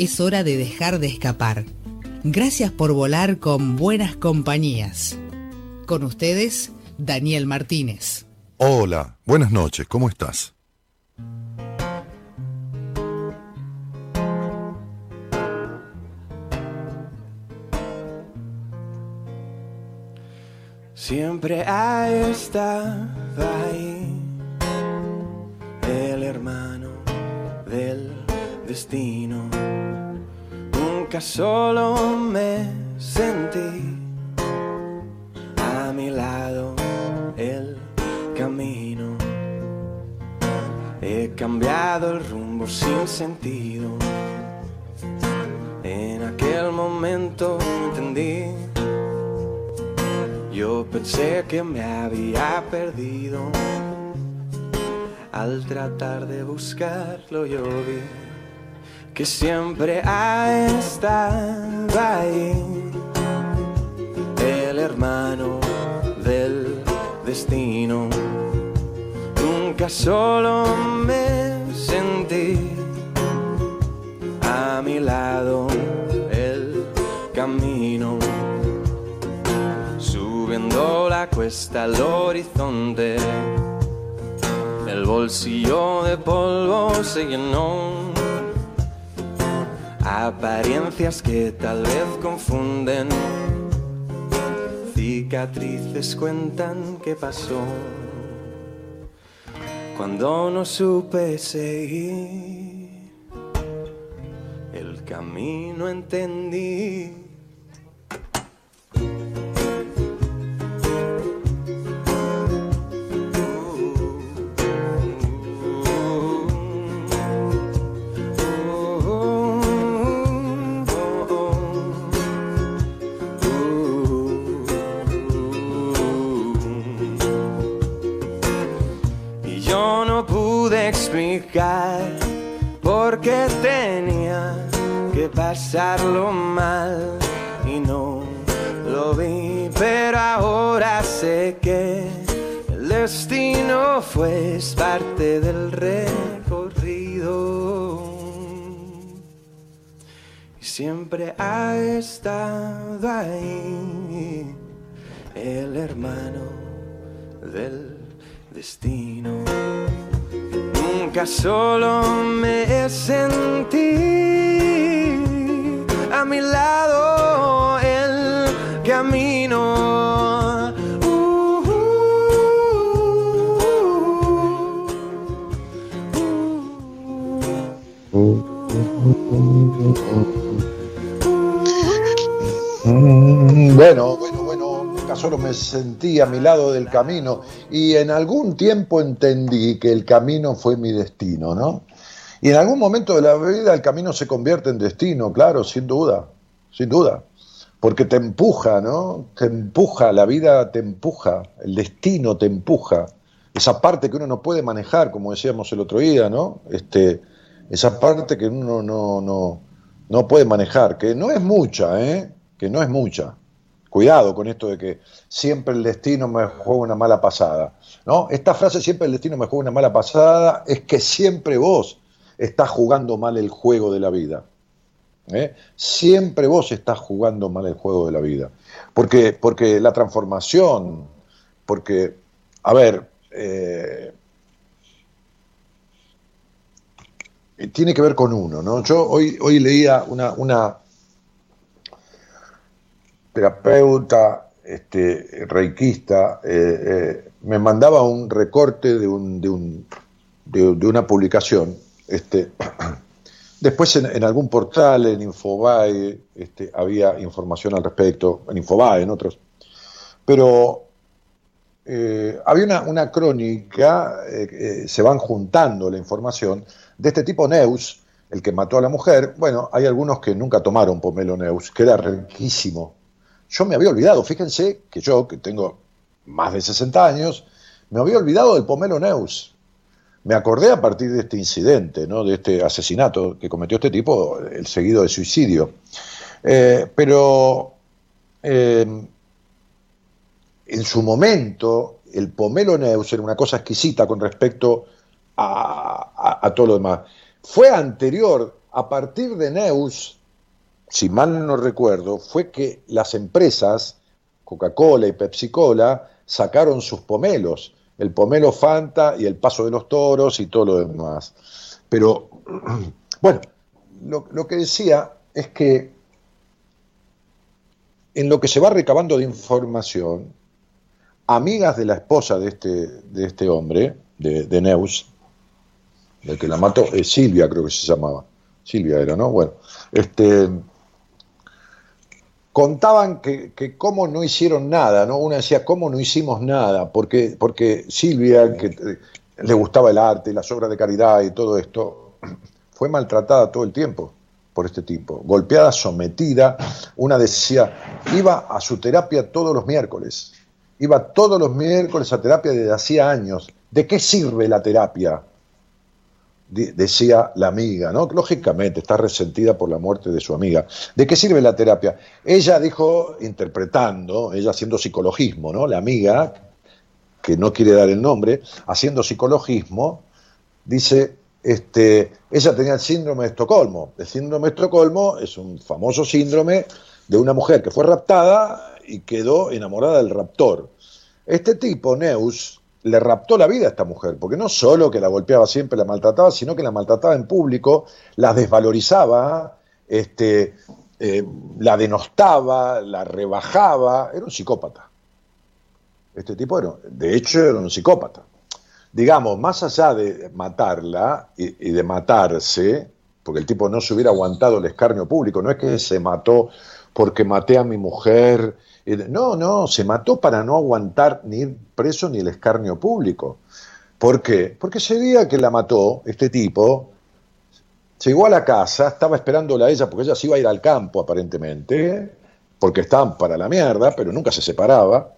es hora de dejar de escapar. Gracias por volar con buenas compañías. Con ustedes, Daniel Martínez. Hola, buenas noches, ¿cómo estás? Siempre ha estado ahí el hermano del destino nunca solo me sentí a mi lado el camino. He cambiado el rumbo sin sentido. En aquel momento entendí. Yo pensé que me había perdido. Al tratar de buscarlo yo vi que siempre ha estado ahí, el hermano del destino. Nunca solo me sentí a mi lado el camino, subiendo la cuesta al horizonte. El bolsillo de polvo se llenó Apariencias que tal vez confunden. Cicatrices cuentan qué pasó. Cuando no supe seguir, el camino entendí. Porque tenía que pasarlo mal y no lo vi, pero ahora sé que el destino fue parte del recorrido. Y siempre ha estado ahí el hermano del destino nunca solo me sentí a mi lado el camino. Solo me sentí a mi lado del camino y en algún tiempo entendí que el camino fue mi destino, ¿no? Y en algún momento de la vida el camino se convierte en destino, claro, sin duda, sin duda, porque te empuja, ¿no? Te empuja, la vida te empuja, el destino te empuja, esa parte que uno no puede manejar, como decíamos el otro día, ¿no? Este, esa parte que uno no, no, no puede manejar, que no es mucha, ¿eh? que no es mucha. Cuidado con esto de que siempre el destino me juega una mala pasada. ¿no? Esta frase, siempre el destino me juega una mala pasada, es que siempre vos estás jugando mal el juego de la vida. ¿eh? Siempre vos estás jugando mal el juego de la vida. Porque, porque la transformación, porque, a ver, eh, tiene que ver con uno. ¿no? Yo hoy, hoy leía una, una terapeuta este, reikista eh, eh, me mandaba un recorte de, un, de, un, de, una publicación. Este, después en, algún portal, en Infobae, este, había información al respecto, en Infobae, en otros. Pero eh, había una, una crónica, se van juntando la información, de este tipo Neus, el que mató a la mujer, bueno, hay algunos que nunca tomaron pomelo neus, que era riquísimo. Yo me había olvidado, fíjense que yo, que tengo más de 60 años, me había olvidado del pomelo neus. Me acordé a partir de este incidente, ¿no? de este asesinato que cometió este tipo, el seguido de suicidio. Eh, pero eh, en su momento, el pomelo neus era una cosa exquisita con respecto a, todo lo demás. Fue anterior, a partir de Neus, si mal no recuerdo, fue que las empresas, Coca-Cola y Pepsi-Cola, sacaron sus pomelos, el pomelo Fanta y el paso de los toros y todo lo demás. Pero, bueno, lo, lo que decía es que en lo que se va recabando de información, amigas de la esposa de este, de este hombre, de, de Neus, el que la mató, es Silvia creo que se llamaba, Silvia era, ¿no? Bueno, este, contaban que, que cómo no hicieron nada, ¿no? Una decía, ¿cómo no hicimos nada? Porque, porque Silvia, que le gustaba el arte, las obras de caridad y todo esto, fue maltratada todo el tiempo por este tipo, golpeada, sometida. Una decía, iba a su terapia todos los miércoles, iba todos los miércoles a terapia desde hacía años. ¿De qué sirve la terapia? Decía la amiga, ¿no? Lógicamente está resentida por la muerte de su amiga. ¿De qué sirve la terapia? Ella dijo, interpretando, ella haciendo psicologismo, ¿no? La amiga, que no quiere dar el nombre, haciendo psicologismo, dice, este, ella tenía el síndrome de Estocolmo. El síndrome de Estocolmo es un famoso síndrome de una mujer que fue raptada y quedó enamorada del raptor. Este tipo, Neus, le raptó la vida a esta mujer, porque no solo que la golpeaba siempre, la maltrataba, sino que la maltrataba en público, la desvalorizaba, este, eh, la denostaba, la rebajaba, era un psicópata. Este tipo era, de hecho, era un psicópata. Digamos, más allá de matarla y, y de matarse, porque el tipo no se hubiera aguantado el escarnio público, no es que se mató porque maté a mi mujer no, no, se mató para no aguantar ni ir preso ni el escarnio público. ¿Por qué? Porque ese día que la mató, este tipo, llegó a la casa, estaba esperándola a ella, porque ella se iba a ir al campo aparentemente, porque estaban para la mierda, pero nunca se separaba.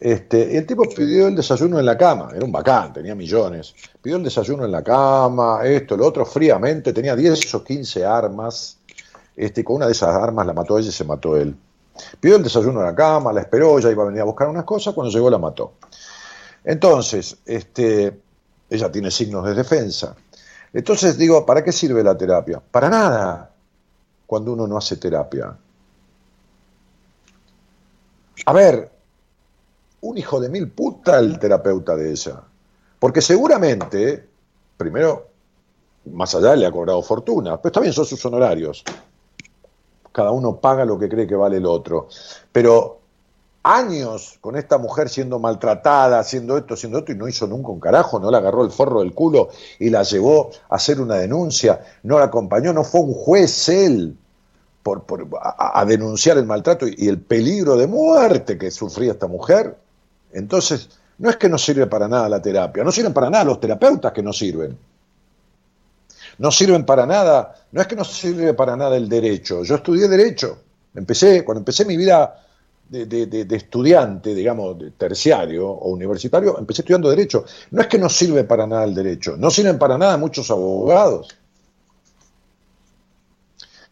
Este, el tipo pidió el desayuno en la cama, era un bacán, tenía millones. Pidió el desayuno en la cama, esto, lo otro, fríamente, tenía 10 o 15 armas. Este, con una de esas armas la mató ella y se mató él. Pidió el desayuno en la cama, la esperó, ya iba a venir a buscar unas cosas, cuando llegó la mató. Entonces, este, ella tiene signos de defensa. Entonces digo, ¿para qué sirve la terapia? Para nada, cuando uno no hace terapia. A ver, un hijo de mil puta el terapeuta de ella. Porque seguramente, primero, más allá le ha cobrado fortuna, pero está bien, son sus honorarios cada uno paga lo que cree que vale el otro. Pero años con esta mujer siendo maltratada, haciendo esto, haciendo esto, y no hizo nunca un carajo, no la agarró el forro del culo y la llevó a hacer una denuncia, no la acompañó, no fue un juez él por, a, denunciar el maltrato y, y el peligro de muerte que sufría esta mujer. Entonces, no es que no sirve para nada la terapia, no sirven para nada los terapeutas que no sirven no sirven para nada, no es que no sirve para nada el derecho, yo estudié derecho, empecé, cuando empecé mi vida de, estudiante, digamos, de terciario o universitario, empecé estudiando derecho, no es que no sirve para nada el derecho, no sirven para nada muchos abogados,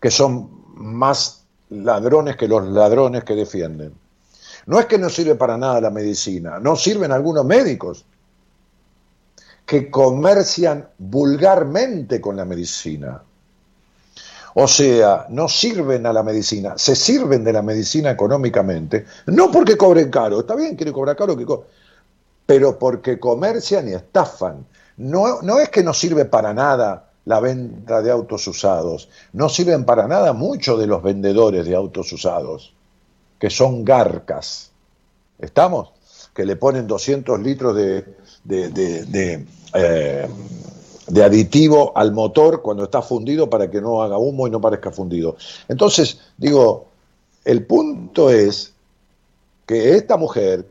que son más ladrones que los ladrones que defienden. No es que no sirve para nada la medicina, no sirven algunos médicos, que comercian vulgarmente con la medicina. O sea, no sirven a la medicina, se sirven de la medicina económicamente, no porque cobren caro, está bien, quiere cobrar caro, pero porque comercian y estafan. No, no es que no sirve para nada la venta de autos usados, no sirven para nada muchos de los vendedores de autos usados, que son garcas. ¿Estamos? Que le ponen 200 litros de, de, eh, de, aditivo al motor cuando está fundido para que no haga humo y no parezca fundido. Entonces, digo, el punto es que esta mujer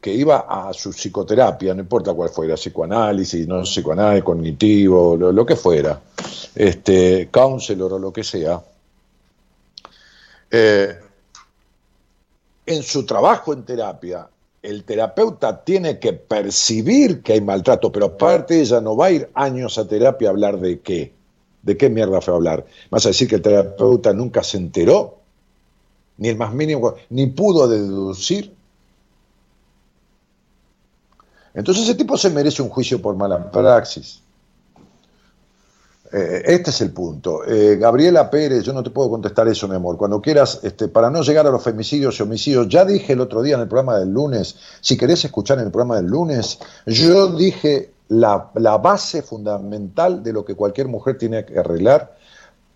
que, iba a su psicoterapia, no importa cuál fuera, psicoanálisis, no psicoanálisis, cognitivo, lo, que fuera, este, counselor o lo que sea, eh, en su trabajo en terapia, el terapeuta tiene que percibir que hay maltrato, pero aparte ella no va a ir años a terapia a hablar de qué. ¿De qué mierda fue a hablar? ¿Vas a decir que el terapeuta nunca se enteró? Ni el más mínimo, ni pudo deducir. Entonces ese tipo se merece un juicio por mala praxis. Eh, este es el punto. Eh, Gabriela Pérez, yo no te puedo contestar eso, mi amor. Cuando quieras, este, para no llegar a los femicidios y homicidios, ya dije el otro día en el programa del lunes, si querés escuchar en el programa del lunes, yo dije la, la base fundamental de lo que cualquier mujer tiene que arreglar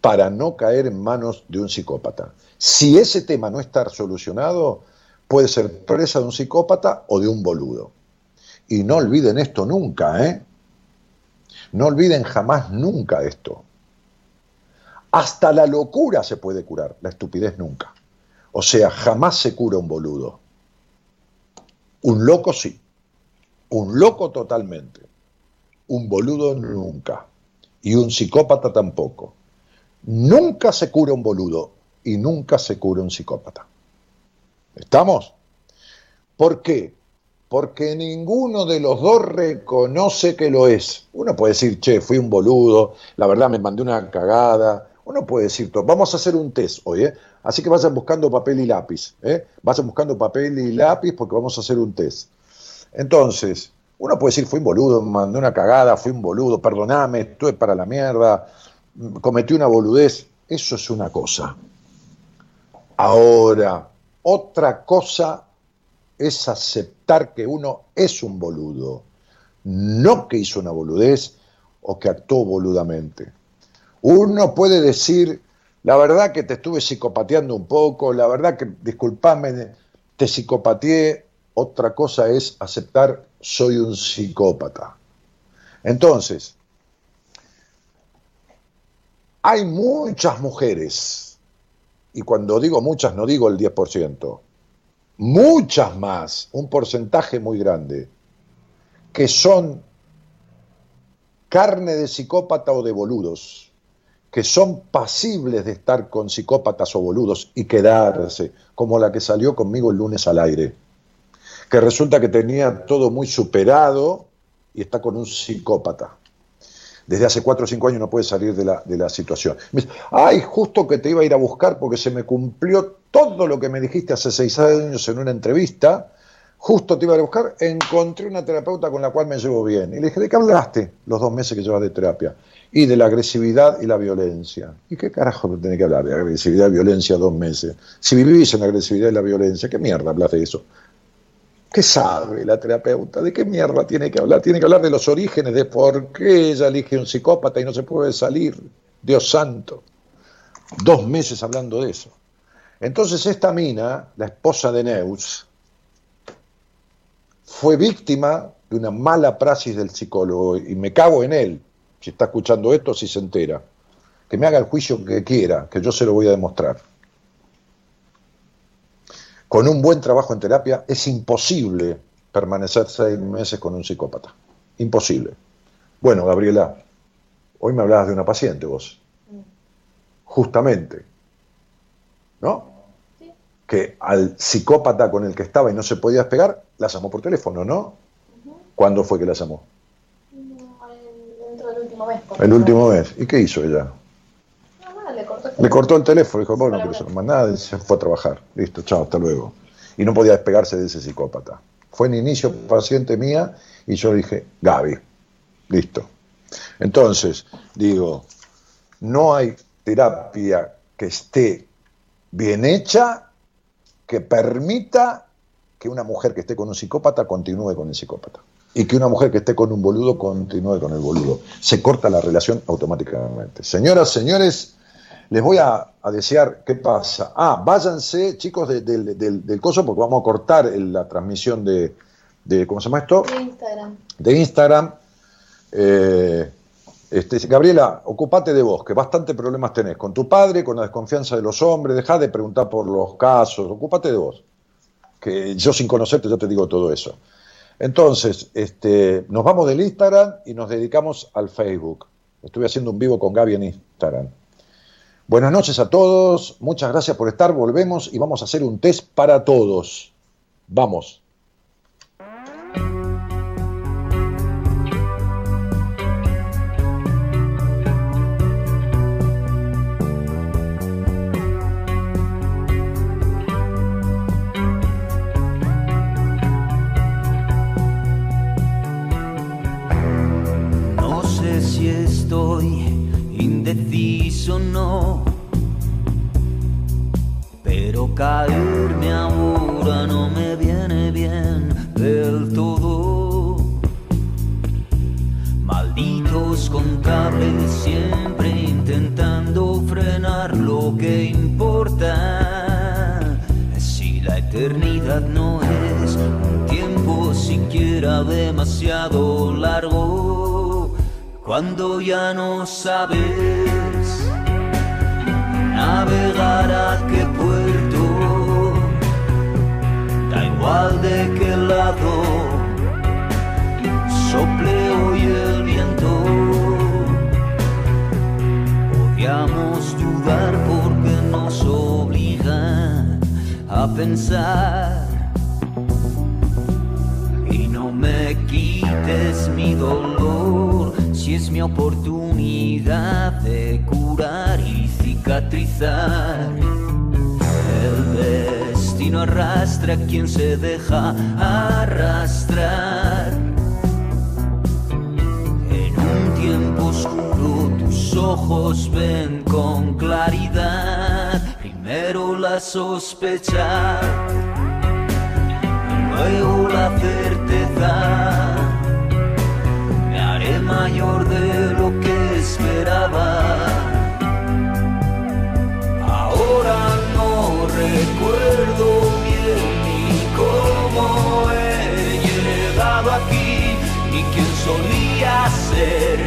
para no caer en manos de un psicópata. Si ese tema no está solucionado, puede ser presa de un psicópata o de un boludo. Y no olviden esto nunca, ¿eh? No olviden jamás nunca esto. Hasta la locura se puede curar, la estupidez nunca. O sea, jamás se cura un boludo. Un loco sí. Un loco totalmente. Un boludo nunca. Y un psicópata tampoco. Nunca se cura un boludo y nunca se cura un psicópata. ¿Estamos? ¿Por qué? Porque ninguno de los dos reconoce que lo es. Uno puede decir, che, fui un boludo, la verdad me mandé una cagada. Uno puede decir, vamos a hacer un test hoy, ¿eh? Así que vayan buscando papel y lápiz, ¿eh? Vayan buscando papel y lápiz porque vamos a hacer un test. Entonces, uno puede decir, fui un boludo, me mandé una cagada, fui un boludo, perdoname, estuve para la mierda, cometí una boludez. Eso es una cosa. Ahora, otra cosa es aceptar que uno es un boludo, no que hizo una boludez o que actuó boludamente. Uno puede decir, la verdad que te estuve psicopateando un poco, la verdad que, disculpame, te psicopateé, otra cosa es aceptar, soy un psicópata. Entonces, hay muchas mujeres, y cuando digo muchas no digo el 10%, muchas más, un porcentaje muy grande, que son carne de psicópata o de boludos, que son pasibles de estar con psicópatas o boludos y quedarse, como la que salió conmigo el lunes al aire, que resulta que tenía todo muy superado y está con un psicópata desde hace cuatro o cinco años no puede salir de la, de la situación. Me dice, ay, justo que te iba a ir a buscar porque se me cumplió todo lo que me dijiste hace seis años en una entrevista, justo te iba a buscar, encontré una terapeuta con la cual me llevo bien. Y le dije, ¿de qué hablaste los dos meses que llevas de terapia? Y de la agresividad y la violencia. ¿Y qué carajo tenés que hablar de agresividad y violencia dos meses? Si vivís en la agresividad y la violencia, ¿qué mierda hablas de eso? ¿Qué sabe la terapeuta? ¿De qué mierda tiene que hablar? Tiene que hablar de los orígenes, de por qué ella elige un psicópata y no se puede salir. Dios santo. Dos meses hablando de eso. Entonces esta mina, la esposa de Neus, fue víctima de una mala praxis del psicólogo y me cago en él, si está escuchando esto, si se entera. Que me haga el juicio que quiera, que yo se lo voy a demostrar con un buen trabajo en terapia es imposible permanecer seis meses con un psicópata. Imposible. Bueno, Gabriela, hoy me hablabas de una paciente vos. Justamente. ¿No? Sí. Que al psicópata con el que estaba y no se podía despegar, la llamó por teléfono, ¿no? ¿Cuándo fue que la llamó? dentro del último mes. El último mes. ¿Y qué hizo ella? Le cortó el teléfono, dijo, bueno, no quiero más nada, y se fue a trabajar. Listo, chao, hasta luego. Y no podía despegarse de ese psicópata. Fue en inicio paciente mía y yo dije, Gaby, listo. Entonces, digo, no hay terapia que esté bien hecha que permita que una mujer que esté con un psicópata continúe con el psicópata. Y que una mujer que esté con un boludo continúe con el boludo. Se corta la relación automáticamente. Señoras, señores, les voy a, desear, ¿qué pasa? Ah, váyanse, chicos, del coso, porque vamos a cortar la transmisión de, ¿cómo se llama esto? De Instagram. De Instagram. Eh, este, Gabriela, ocupate de vos, que bastante problemas tenés con tu padre, con la desconfianza de los hombres, dejá de preguntar por los casos, ocupate de vos. Que yo sin conocerte yo te digo todo eso. Entonces, este, nos vamos del Instagram y nos dedicamos al Facebook. Estuve haciendo un vivo con Gaby en Instagram. Buenas noches a todos, muchas gracias por estar, volvemos y vamos a hacer un test para todos. Vamos. Caerme ahora no me viene bien del todo. Malditos contables siempre intentando frenar lo que importa. Si la eternidad no es un tiempo siquiera demasiado largo cuando ya no sabes navegar a qué puerto, igual de qué lado sople hoy el viento. Odiamos dudar porque nos obliga a pensar. Y no me quites mi dolor si es mi oportunidad de curar y cicatrizar. El destino arrastra a quien se deja arrastrar. En un tiempo oscuro tus ojos ven con claridad. Primero la sospecha, luego la certeza mayor de lo que esperaba. Ahora no recuerdo solía ser,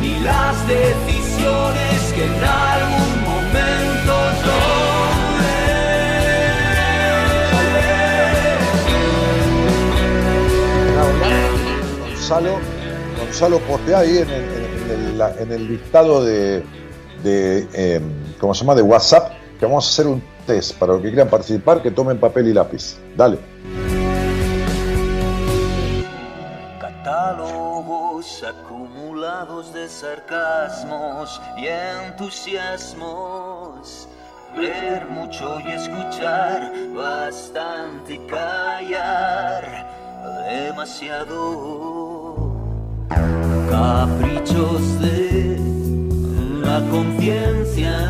ni las decisiones que en algún momento tomé. Gonzalo Gonzalo, postea ahí en el, en listado de, de em, ¿cómo se llama? De WhatsApp, que vamos a hacer un test para los que quieran participar, que tomen papel y lápiz. Dale. Acumulados de sarcasmos y entusiasmos. Ver mucho y escuchar bastante y callar demasiado. Caprichos de la conciencia.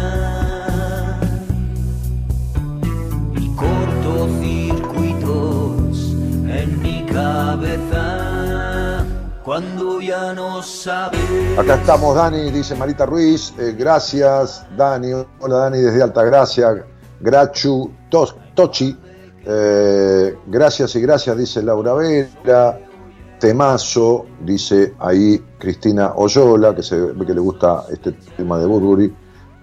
Y cortocircuitos en mi cabeza cuando ya no sabes. Acá estamos, Dani, dice Marita Ruiz. Eh, gracias, Dani. Hola, Dani, desde Altagracia. Grachu Tochi. Eh, gracias y gracias, dice Laura Vera temazo, dice ahí Cristina Oyola, que se ve que le gusta este tema de Burberry.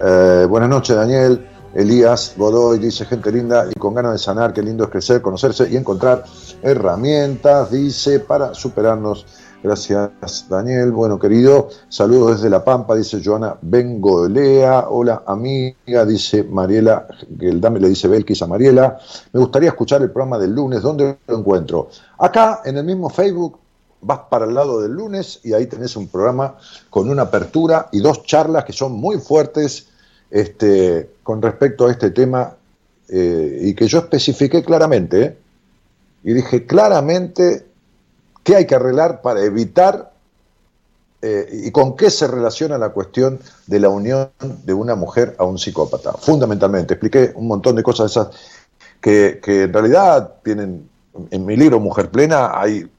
Eh, buenas noches, Daniel. Elías Godoy dice, gente linda y con ganas de sanar, qué lindo es crecer, conocerse y encontrar herramientas, dice, para superarnos. Gracias, Daniel. Bueno, querido, saludos desde La Pampa, dice Joana Bengolea. Hola, amiga, dice Mariela, que el dame le dice Belkis a Mariela. Me gustaría escuchar el programa del lunes, ¿dónde lo encuentro? Acá, en el mismo Facebook, vas para el lado del lunes y ahí tenés un programa con una apertura y dos charlas que son muy fuertes este, con respecto a este tema eh, y que yo especifiqué claramente. ¿eh? Y dije claramente qué hay que arreglar para evitar eh, y con qué se relaciona la cuestión de la unión de una mujer a un psicópata. Fundamentalmente, expliqué un montón de cosas esas que, que en realidad tienen, en mi libro Mujer Plena hay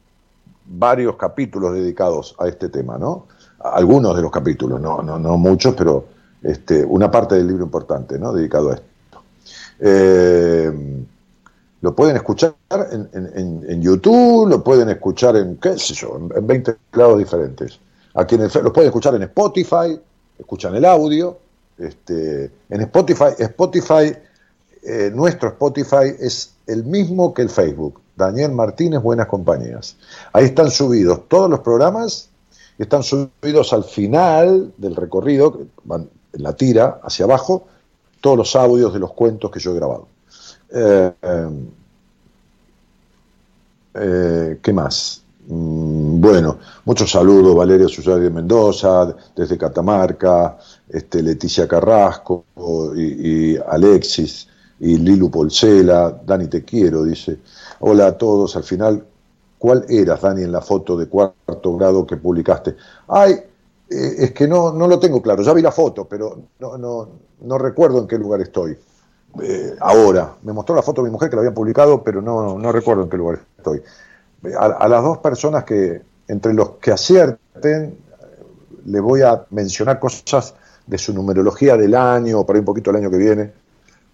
varios capítulos dedicados a este tema, ¿no? Algunos de los capítulos, no, no, no muchos, pero este, una parte del libro importante, ¿no? Dedicado a esto. Eh, lo pueden escuchar en, YouTube, lo pueden escuchar en, qué sé yo, en, 20 lados diferentes. Aquí en el, lo pueden escuchar en Spotify, escuchan el audio. Este, en Spotify, Spotify, eh, nuestro Spotify es el mismo que el Facebook. Daniel Martínez, Buenas Compañías. Ahí están subidos todos los programas están subidos al final del recorrido, van en la tira hacia abajo, todos los audios de los cuentos que yo he grabado. Eh, eh, ¿Qué más? Mm, bueno, muchos saludos, Valeria Susari de Mendoza, desde Catamarca, este, Leticia Carrasco y, Alexis y Lilu Polcela, Dani te quiero, dice. Hola a todos, al final, ¿cuál eras, Dani, en la foto de cuarto grado que publicaste? Ay, eh, es que no, no lo tengo claro, ya vi la foto, pero no, no, no recuerdo en qué lugar estoy. Eh, ahora, me mostró la foto de mi mujer que la había publicado, pero no, no recuerdo en qué lugar estoy. A, las dos personas que, entre los que acierten, le voy a mencionar cosas de su numerología del año, ahí un poquito el año que viene.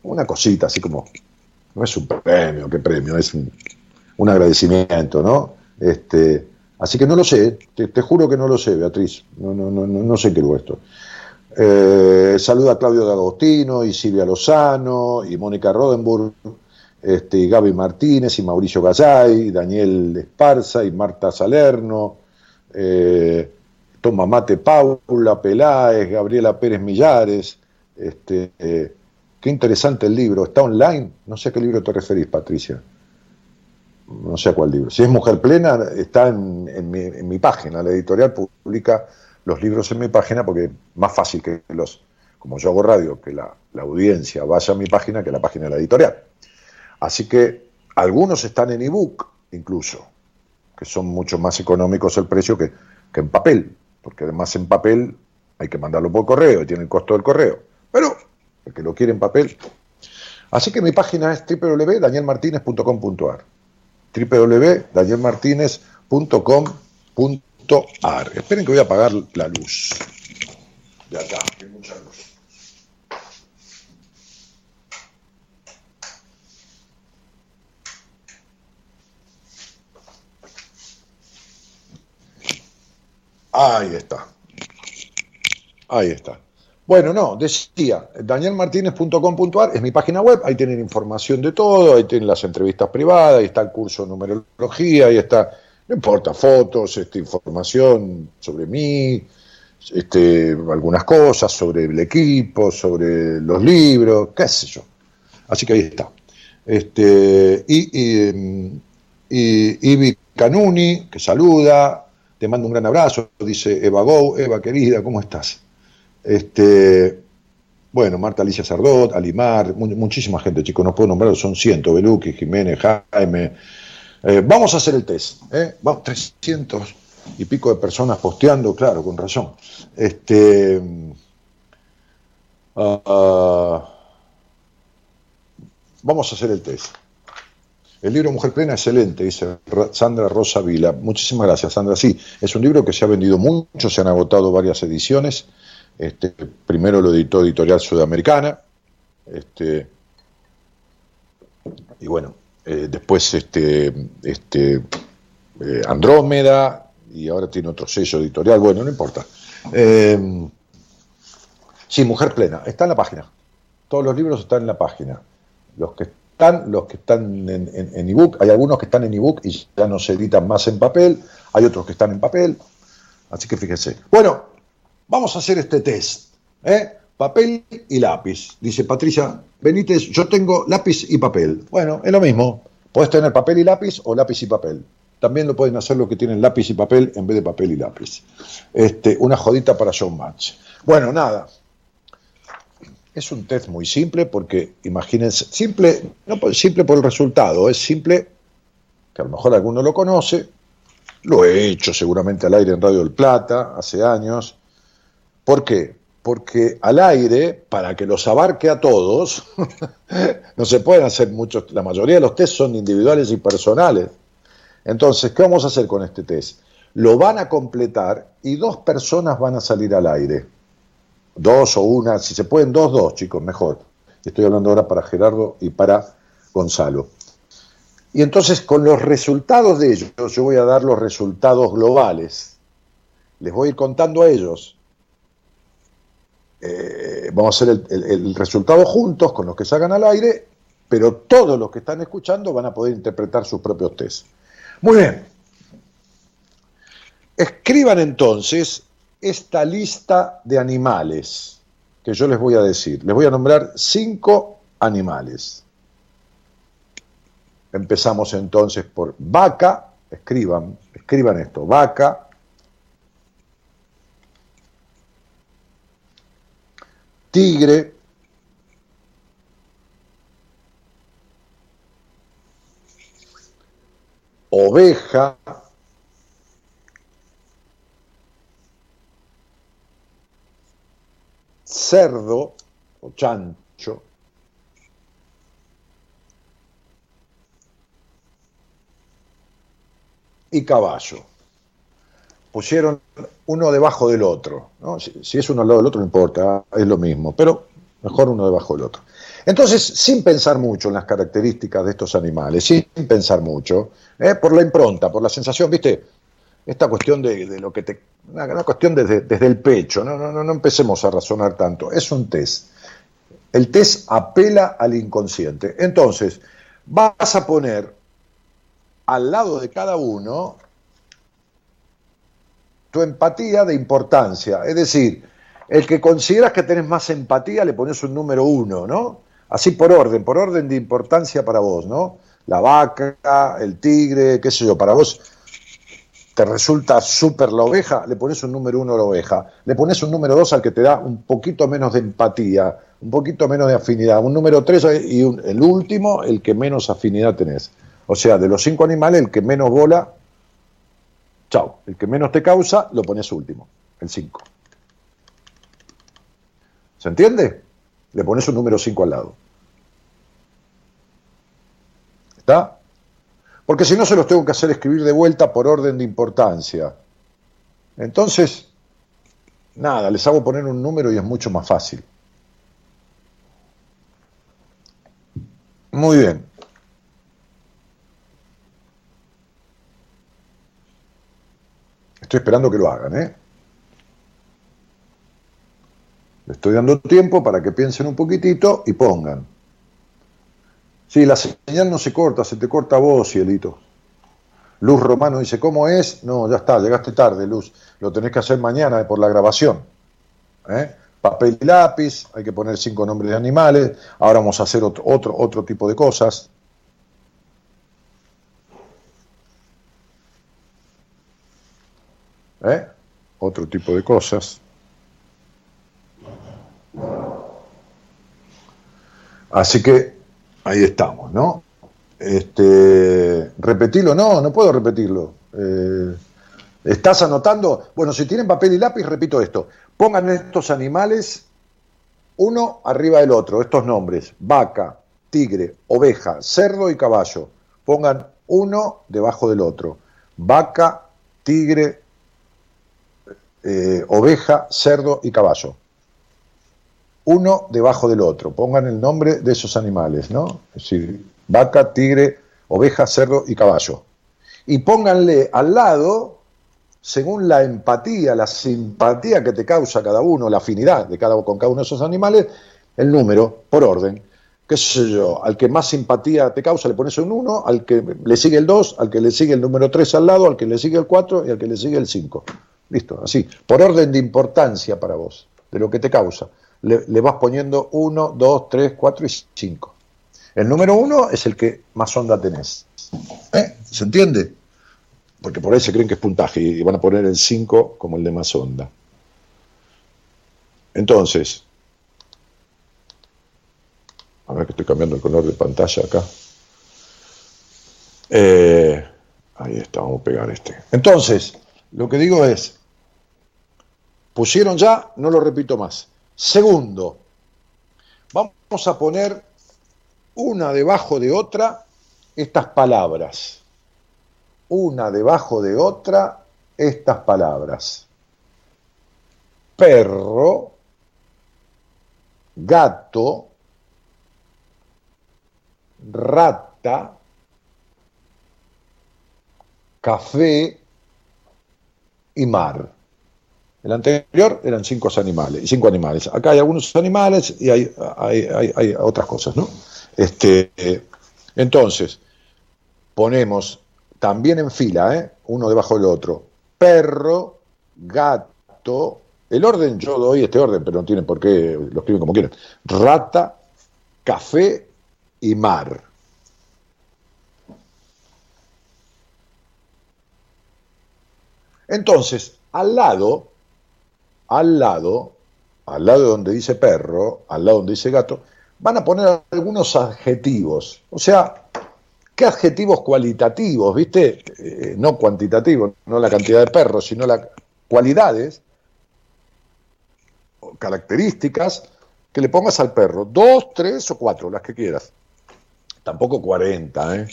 Una cosita, así como, no es un premio, qué premio, es un, un agradecimiento, ¿no? Este, Así que no lo sé, te, juro que no lo sé, Beatriz, no, no, no, no sé qué lugar esto. Eh, saluda a Claudio D'Agostino y Silvia Lozano y Mónica Rodenburg, este, y Gaby Martínez y Mauricio Gallay, y Daniel Esparza y Marta Salerno, eh, Toma Mate Paula Peláez, Gabriela Pérez Millares. Este, eh, qué interesante el libro, está online, no sé a qué libro te referís, Patricia no sé a cuál libro. Si es Mujer Plena, está en, mi, página. La editorial publica los libros en mi página porque es más fácil que los, como yo hago radio, que la, audiencia vaya a mi página que la página de la editorial. Así que algunos están en ebook incluso, que son mucho más económicos el precio que, que en papel, porque además en papel hay que mandarlo por correo y tiene el costo del correo. Pero el que lo quiere en papel. Así que mi página es www.danielmartinez.com.ar www.danielmartinez.com.ar. Esperen que voy a apagar la luz. De acá, hay mucha luz. Ahí está. Ahí está. Bueno, no, decía, danielmartinez.com.ar es mi página web, ahí tienen información de todo, ahí tienen las entrevistas privadas, ahí está el curso de numerología, ahí está, no importa, fotos, este, información sobre mí, este, algunas cosas sobre el equipo, sobre los libros, qué sé yo. Así que ahí está. Este, y, y, y Ibi Canuni, que saluda, te mando un gran abrazo, dice Eva Go, Eva querida, ¿cómo estás? Este, bueno, Marta Alicia Sardot, Alimar, muchísima gente, chicos, no puedo nombrar, son cientos, Beluqui, Jiménez, Jaime. Eh, vamos a hacer el test, ¿eh? Vamos, 300 y pico de personas posteando, claro, con razón. Este, ah, ah, vamos a hacer el test. El libro Mujer Plena, excelente, dice Sandra Rosa Vila. Muchísimas gracias, Sandra. Sí, es un libro que se ha vendido mucho, se han agotado varias ediciones. Este, primero lo editó Editorial Sudamericana, este, y bueno, eh, después este, este, eh, Andrómeda, y ahora tiene otro sello editorial, bueno, no importa. Eh, sí, Mujer Plena, está en la página. Todos los libros están en la página. Los que están, los que están en, en ebook, hay algunos que están en ebook y ya no se editan más en papel, hay otros que están en papel, así que fíjese. Bueno, Vamos a hacer este test. ¿eh? Papel y lápiz. Dice Patricia Benítez, yo tengo lápiz y papel. Bueno, es lo mismo. Puedes tener papel y lápiz o lápiz y papel. También lo pueden hacer los que tienen lápiz y papel en vez de papel y lápiz. Este, una jodita para John Match. Bueno, nada. Es un test muy simple porque, imagínense, simple, no simple por el resultado, es simple, que a lo mejor alguno lo conoce, lo he hecho seguramente al aire en Radio del Plata hace años, ¿Por qué? Porque al aire, para que los abarque a todos, no se pueden hacer muchos, la mayoría de los test son individuales y personales. Entonces, ¿qué vamos a hacer con este test? Lo van a completar y dos personas van a salir al aire. Dos o una, si se pueden, dos, dos, chicos, mejor. Estoy hablando ahora para Gerardo y para Gonzalo. Y entonces, con los resultados de ellos, yo voy a dar los resultados globales. Les voy a ir contando a ellos eh, vamos a hacer el, resultado juntos con los que salgan al aire, pero todos los que están escuchando van a poder interpretar sus propios test. Muy bien. Escriban entonces esta lista de animales que yo les voy a decir. Les voy a nombrar cinco animales. Empezamos entonces por vaca, escriban, escriban esto, vaca, tigre, oveja, cerdo o chancho, y caballo. Pusieron uno debajo del otro. Si, es uno al lado del otro no importa, es lo mismo, pero mejor uno debajo del otro. Entonces, sin pensar mucho en las características de estos animales, sin pensar mucho, ¿eh? por la impronta, por la sensación, viste, esta cuestión de, lo que te. Una, cuestión desde, desde, el pecho, no, no, no empecemos a razonar tanto, es un test. El test apela al inconsciente. Entonces, vas a poner al lado de cada uno tu empatía de importancia. Es decir, el que consideras que tenés más empatía le pones un número uno, ¿no? Así por orden, por orden de importancia para vos, ¿no? La vaca, el tigre, qué sé yo, para vos te resulta súper la oveja, le pones un número uno a la oveja, le pones un número dos al que te da un poquito menos de empatía, un poquito menos de afinidad, un número tres y el último, el que menos afinidad tenés. O sea, de los cinco animales, el que menos bola, chao. El que menos te causa, lo pones último, el cinco. ¿Se entiende? Le pones un número cinco al lado. ¿Está? Porque si no se los tengo que hacer escribir de vuelta por orden de importancia. Entonces, nada, les hago poner un número y es mucho más fácil. Muy bien. Estoy esperando que lo hagan, ¿eh? Le estoy dando tiempo para que piensen un poquitito y pongan. Sí, la señal no se corta, se te corta vos, cielito. Luz Romano dice, ¿cómo es? No, ya está, llegaste tarde, Luz. Lo tenés que hacer mañana por la grabación. ¿eh? Papel y lápiz, hay que poner cinco nombres de animales. Ahora vamos a hacer otro, otro, otro tipo de cosas. ¿Eh? Otro tipo de cosas. Así que ahí estamos, ¿no? Este, repetirlo, no, no puedo repetirlo. Eh, ¿Estás anotando? Bueno, si tienen papel y lápiz, repito esto. Pongan estos animales uno arriba del otro, estos nombres, vaca, tigre, oveja, cerdo y caballo. Pongan uno debajo del otro. Vaca, tigre, eh, oveja, cerdo y caballo. Uno debajo del otro. Pongan el nombre de esos animales, ¿no? Es decir, vaca, tigre, oveja, cerdo y caballo. Y pónganle al lado, según la empatía, la simpatía que te causa cada uno, la afinidad de cada, con cada uno de esos animales, el número por orden. ¿Qué sé yo? Al que más simpatía te causa le pones un 1, al que le sigue el 2, al que le sigue el número 3 al lado, al que le sigue el 4 y al que le sigue el 5. Listo, así, por orden de importancia para vos, de lo que te causa. Le, vas poniendo 1, 2, 3, 4 y 5. El número 1 es el que más onda tenés. ¿Eh? ¿Se entiende? Porque por ahí se creen que es puntaje y van a poner el 5 como el de más onda. Entonces, a ver que estoy cambiando el color de pantalla acá. Eh, ahí está, vamos a pegar este. Entonces, lo que digo es, pusieron ya, no lo repito más. Segundo, vamos a poner una debajo de otra estas palabras. Una debajo de otra estas palabras. Perro, gato, rata, café, y mar. El anterior eran cinco animales, cinco animales. Acá hay algunos animales y hay, hay, otras cosas, ¿no? Este, entonces, ponemos también en fila, ¿eh? uno debajo del otro, perro, gato, el orden yo doy este orden, pero no tienen por qué, lo escriben como quieran. Rata, café y mar. Entonces, al lado, al lado, al lado donde dice perro, al lado donde dice gato, van a poner algunos adjetivos. O sea, ¿qué adjetivos cualitativos, viste? Eh, no cuantitativos, no la cantidad de perros, sino las cualidades, características que le pongas al perro. Dos, tres o cuatro, las que quieras. Tampoco 40, ¿eh?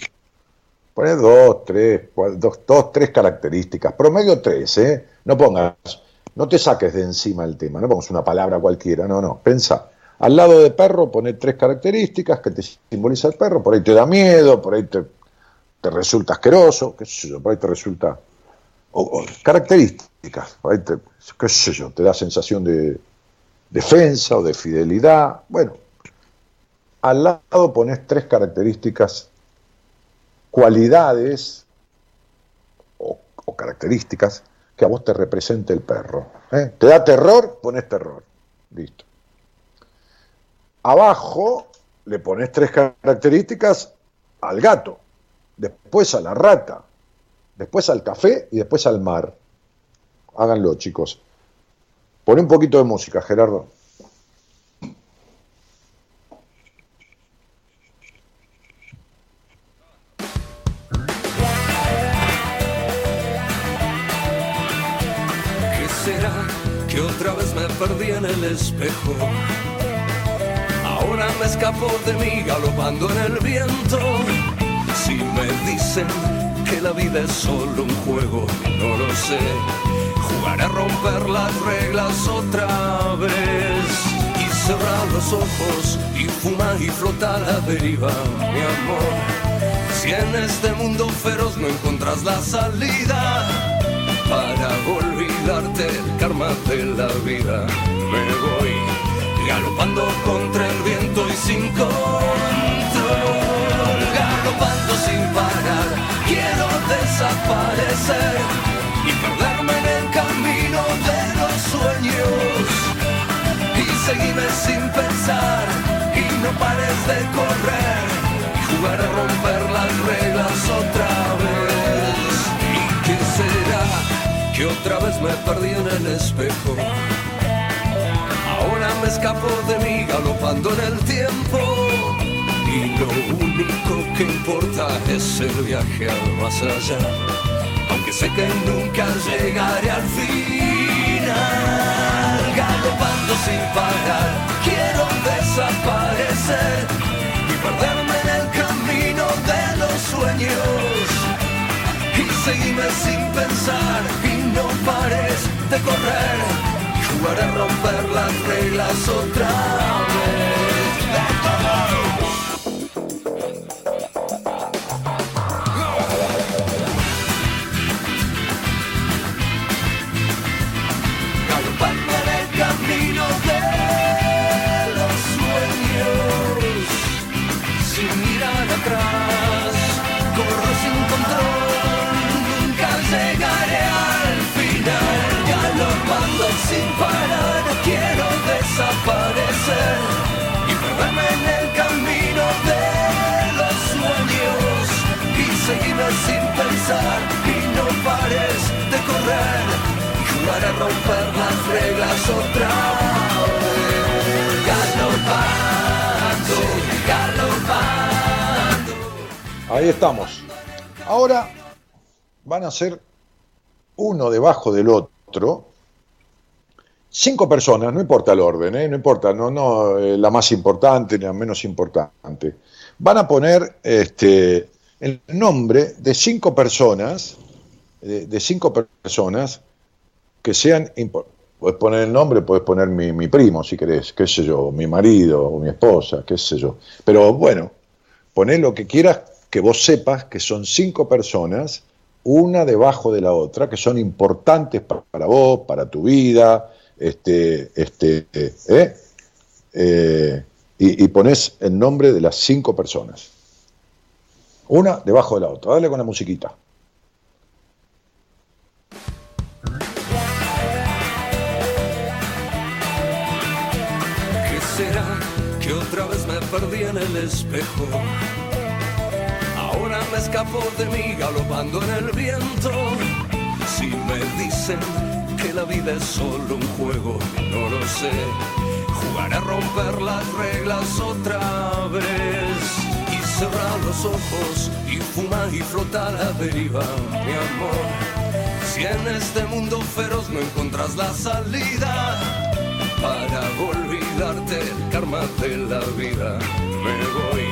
Pones dos, tres, dos, dos, tres características. Promedio tres, ¿eh? No pongas, no te saques de encima el tema, no pongas una palabra cualquiera, no, no. Pensa, al lado de perro pone tres características que te simboliza el perro, por ahí te da miedo, por ahí te, resulta asqueroso, qué sé yo, por ahí te resulta... O, características, por ahí te, qué sé yo, te da sensación de defensa o de fidelidad. Bueno, al lado pones tres características cualidades o, características que a vos te represente el perro. ¿eh? ¿Te da terror? Pones terror. Listo. Abajo le pones tres características al gato, después a la rata, después al café y después al mar. Háganlo, chicos. Pon un poquito de música, Gerardo. Espejo. Ahora me escapo de mí galopando en el viento. Si me dicen que la vida es solo un juego, no lo sé. Jugaré a romper las reglas otra vez. Y cerrar los ojos y fuma y flota la deriva, mi amor. Si en este mundo feroz no encontras la salida para olvidarte el karma de la vida. Me voy galopando contra el viento y sin control, galopando sin parar. Quiero desaparecer y perderme en el camino de los sueños y seguirme sin pensar y no pares de correr y jugar a romper las reglas otra vez. ¿Y qué será? que otra vez me perdí en el espejo. Me escapo de mí galopando en el tiempo. Y lo único que importa es el viaje al más allá. Aunque sé que nunca llegaré al final. Galopando sin parar, quiero desaparecer y perderme en el camino de los sueños. Y seguirme sin pensar no pares de correr y jugar a romper las reglas otra vez. Y no pares de correr y romper las reglas otra. Ahí estamos. Ahora van a ser uno debajo del otro cinco personas, no importa el orden, ¿eh? no importa, no, no eh, la más importante ni la menos importante, van a poner este, el nombre de cinco personas, de, cinco personas que sean Puedes poner el nombre, puedes poner mi, mi, primo si querés, qué sé yo, mi marido o mi esposa, qué sé yo. Pero bueno, poné lo que quieras que vos sepas que son cinco personas, una debajo de la otra, que son importantes para vos, para tu vida, este, este, ¿eh? Eh, y, pones el nombre de las cinco personas. Una debajo de la otra. Dale con la musiquita. ¿Qué será que otra vez me perdí en el espejo? Ahora me escapo de mí galopando en el viento. Si me dicen que la vida es solo un juego, no lo sé. Jugar a romper las reglas otra vez. Cerrar los ojos y fumar y flotar a deriva, mi amor. Si en este mundo feroz no encontras la salida para olvidarte el karma de la vida, me voy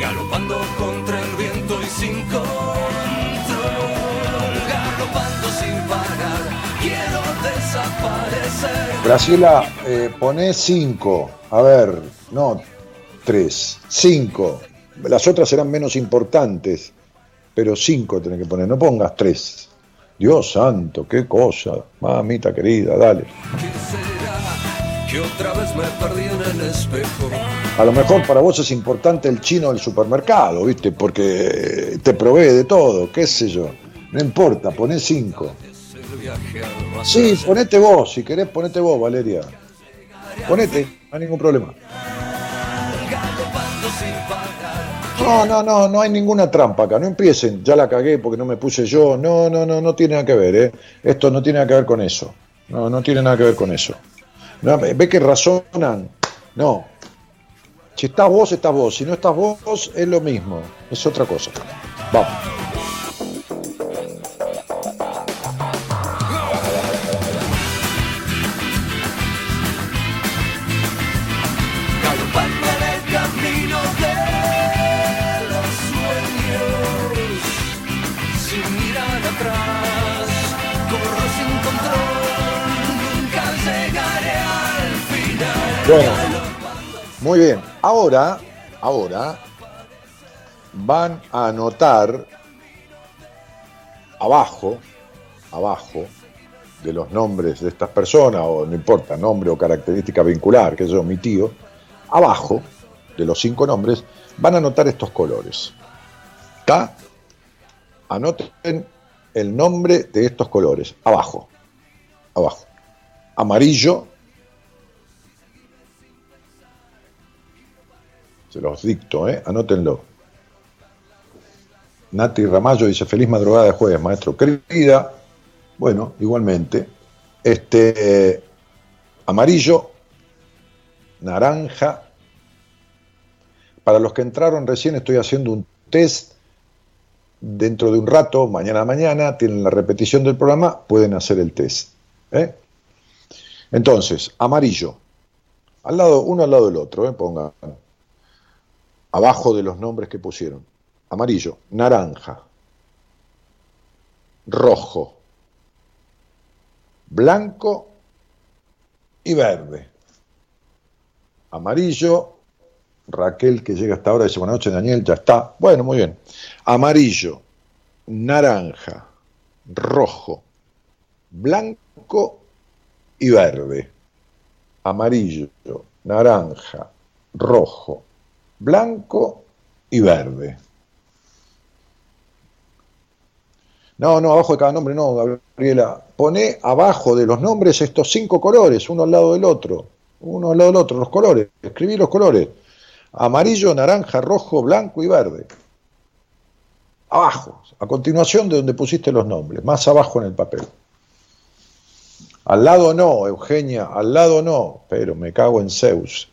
galopando contra el viento y sin control, galopando sin parar, quiero desaparecer. Graciela, eh, poné cinco. A ver, no tres, cinco. Las otras serán menos importantes, pero cinco tenés que poner, no pongas tres. Dios santo, qué cosa, mamita querida, dale. ¿Qué será que otra vez me perdí en el espejo? A lo mejor para vos es importante el chino del supermercado, ¿viste? Porque te provee de todo, qué sé yo. No importa, poné cinco. Sí, ponete vos, si querés ponete vos, Valeria. Ponete, no hay ningún problema. No, no, no, no hay ninguna trampa acá. No empiecen, ya la cagué porque no me puse yo. No, no, no, no tiene nada que ver, ¿eh? Esto no tiene nada que ver con eso. No, no tiene nada que ver con eso. No, ve que razonan. No. Si estás vos, estás vos. Si no estás vos, es lo mismo. Es otra cosa. Vamos. Bueno, muy bien. Ahora, ahora van a anotar abajo, abajo de los nombres de estas personas, o no importa, nombre o característica vincular, que es yo, mi tío, abajo de los cinco nombres, van a anotar estos colores. ¿Está? Anoten el nombre de estos colores, abajo, abajo. Amarillo, Se los dicto, ¿eh? Anótenlo. Nati Ramallo dice, feliz madrugada de jueves, maestro. Querida, bueno, igualmente. Este, amarillo, naranja. Para los que entraron recién estoy haciendo un test. Dentro de un rato, mañana a mañana, tienen la repetición del programa, pueden hacer el test. ¿eh? Entonces, amarillo. Al lado, uno al lado del otro, ¿eh? pongan abajo de los nombres que pusieron. Amarillo, naranja, rojo, blanco y verde. Amarillo, Raquel que llega hasta ahora dice buenas noches Daniel, ya está. Bueno, muy bien. Amarillo, naranja, rojo, blanco y verde. Amarillo, naranja, rojo, blanco y verde. No, no, abajo de cada nombre no, Gabriela. Pone abajo de los nombres estos cinco colores, uno al lado del otro. Uno al lado del otro, los colores. Escribí los colores. Amarillo, naranja, rojo, blanco y verde. Abajo, a continuación de donde pusiste los nombres, más abajo en el papel. Al lado no, Eugenia, al lado no, pero me cago en Zeus.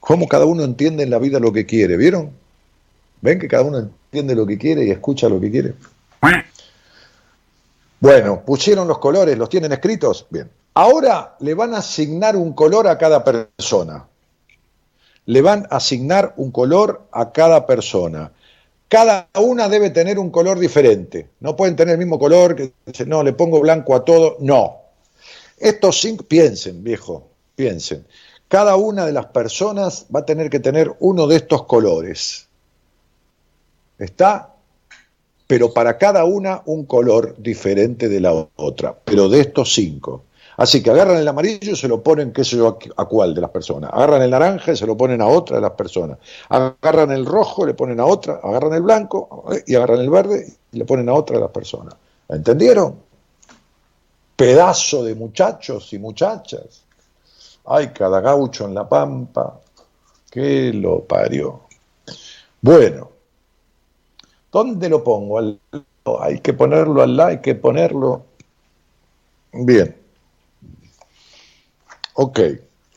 Cómo cada uno entiende en la vida lo que quiere, ¿vieron? ¿Ven que cada uno entiende lo que quiere y escucha lo que quiere? Bueno, pusieron los colores, los tienen escritos. Bien. Ahora le van a asignar un color a cada persona. Le van a asignar un color a cada persona. Cada una debe tener un color diferente. No pueden tener el mismo color, que no, le pongo blanco a todo. No. Estos cinco, piensen, viejo, piensen. Cada una de las personas va a tener que tener uno de estos colores. ¿Está? Pero para cada una un color diferente de la otra, pero de estos cinco. Así que agarran el amarillo y se lo ponen, qué sé yo, a cuál de las personas. Agarran el naranja y se lo ponen a otra de las personas. Agarran el rojo, le ponen a otra. Agarran el blanco eh, y agarran el verde y le ponen a otra de las personas. ¿Entendieron? Pedazo de muchachos y muchachas. Ay, cada gaucho en la pampa. Que lo parió. Bueno, ¿dónde lo pongo? Hay que ponerlo al lado, hay que ponerlo. Bien. Ok,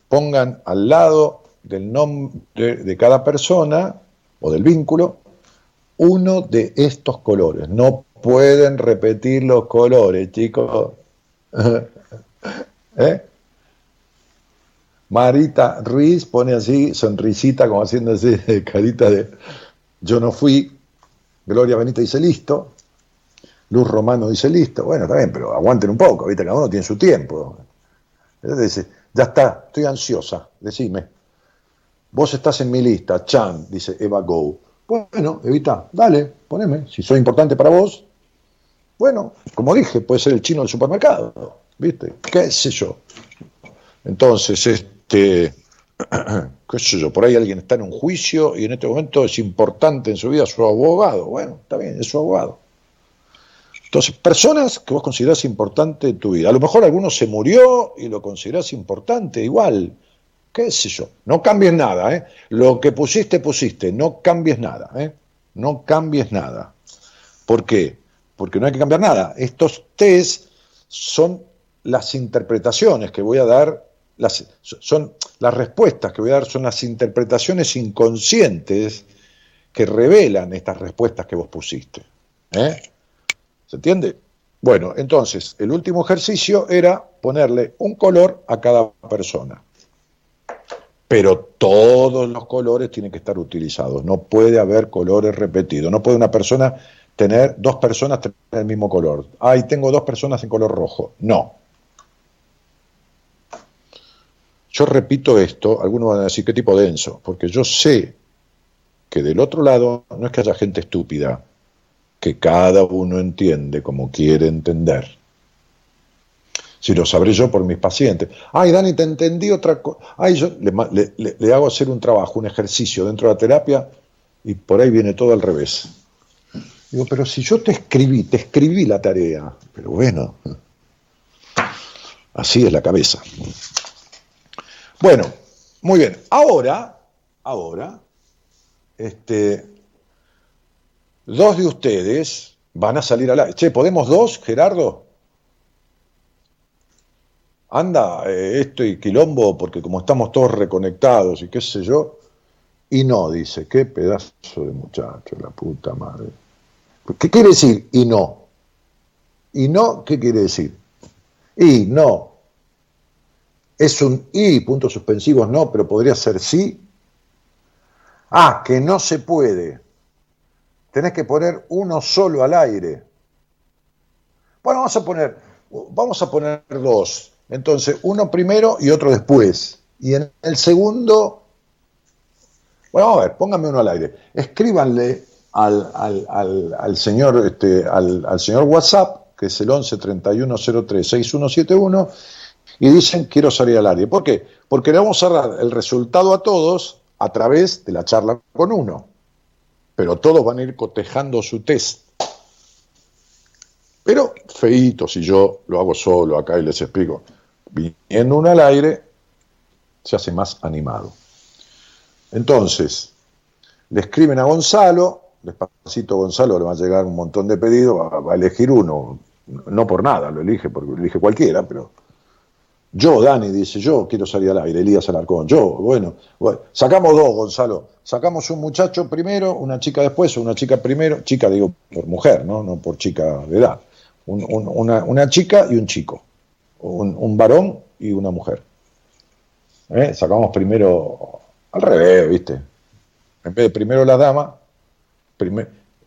pongan al lado del nombre de cada persona o del vínculo uno de estos colores. No pueden repetir los colores, chicos. ¿Eh? Marita Ruiz pone así, sonrisita, como haciendo así, carita de yo no fui. Gloria Benita dice listo. Luz Romano dice listo. Bueno, está bien, pero aguanten un poco, ¿viste? Cada uno tiene su tiempo. dice, ya está, estoy ansiosa, decime. Vos estás en mi lista, Chan, dice Eva Go. Bueno, Evita, dale, poneme. Si soy importante para vos, bueno, como dije, puede ser el chino del supermercado, ¿viste? ¿Qué sé yo? Entonces, este, qué sé yo, por ahí alguien está en un juicio y en este momento es importante en su vida su abogado. Bueno, está bien, es su abogado. Entonces, personas que vos considerás importante en tu vida. A lo mejor alguno se murió y lo considerás importante, igual. ¿Qué sé yo? No cambies nada, ¿eh? Lo que pusiste, pusiste. No cambies nada, ¿eh? No cambies nada. ¿Por qué? porque no hay que cambiar nada. Estos test son las interpretaciones que voy a dar, las, son las respuestas que voy a dar, son las interpretaciones inconscientes que revelan estas respuestas que vos pusiste. ¿eh? ¿Se entiende? Bueno, entonces, el último ejercicio era ponerle un color a cada persona. Pero todos los colores tienen que estar utilizados. No puede haber colores repetidos. No puede una persona tener dos personas tener el mismo color. Ay, tengo dos personas en color rojo. No. Yo repito esto, algunos van a decir, ¿qué tipo denso? Porque yo sé que del otro lado no es que haya gente estúpida, que cada uno entiende como quiere entender. Si lo sabré yo por mis pacientes. Ay, Dani, te entendí otra cosa. Ay, yo le, le hago hacer un trabajo, un ejercicio dentro de la terapia y por ahí viene todo al revés. Digo, pero si yo te escribí, te escribí la tarea. Pero bueno, así es la cabeza. Bueno, muy bien. Ahora, ahora, este, dos de ustedes van a salir al aire. Che, ¿podemos dos, Gerardo? Anda, eh, esto y quilombo, porque como estamos todos reconectados y qué sé yo. Y no, dice, qué pedazo de muchacho, la puta madre. ¿Qué quiere decir y no? ¿Y no qué quiere decir? Y no. Es un y, puntos suspensivos no, pero podría ser sí. Ah, que no se puede. Tenés que poner uno solo al aire. Bueno, vamos a poner, vamos a poner dos. Entonces, uno primero y otro después. Y en el segundo, bueno, a ver, pónganme uno al aire. Escríbanle al, al, al, señor, este, al, señor WhatsApp, que es el 11 3103 6171, y dicen quiero salir al área. ¿Por qué? Porque le vamos a dar el resultado a todos a través de la charla con uno. Pero todos van a ir cotejando su test. Pero feito si yo lo hago solo acá y les explico. Viniendo uno al aire, se hace más animado. Entonces, le escriben a Gonzalo, despacito Gonzalo le va a llegar un montón de pedidos, va, a elegir uno, no por nada, lo elige, porque elige cualquiera, pero yo, Dani, dice, yo quiero salir al aire, Elías Alarcón, yo, bueno, sacamos dos, Gonzalo, sacamos un muchacho primero, una chica después, una chica primero, chica digo por mujer, no, no por chica de edad, una, chica y un chico, un, varón y una mujer. ¿Eh? Sacamos primero al revés, ¿viste? En vez de primero la dama,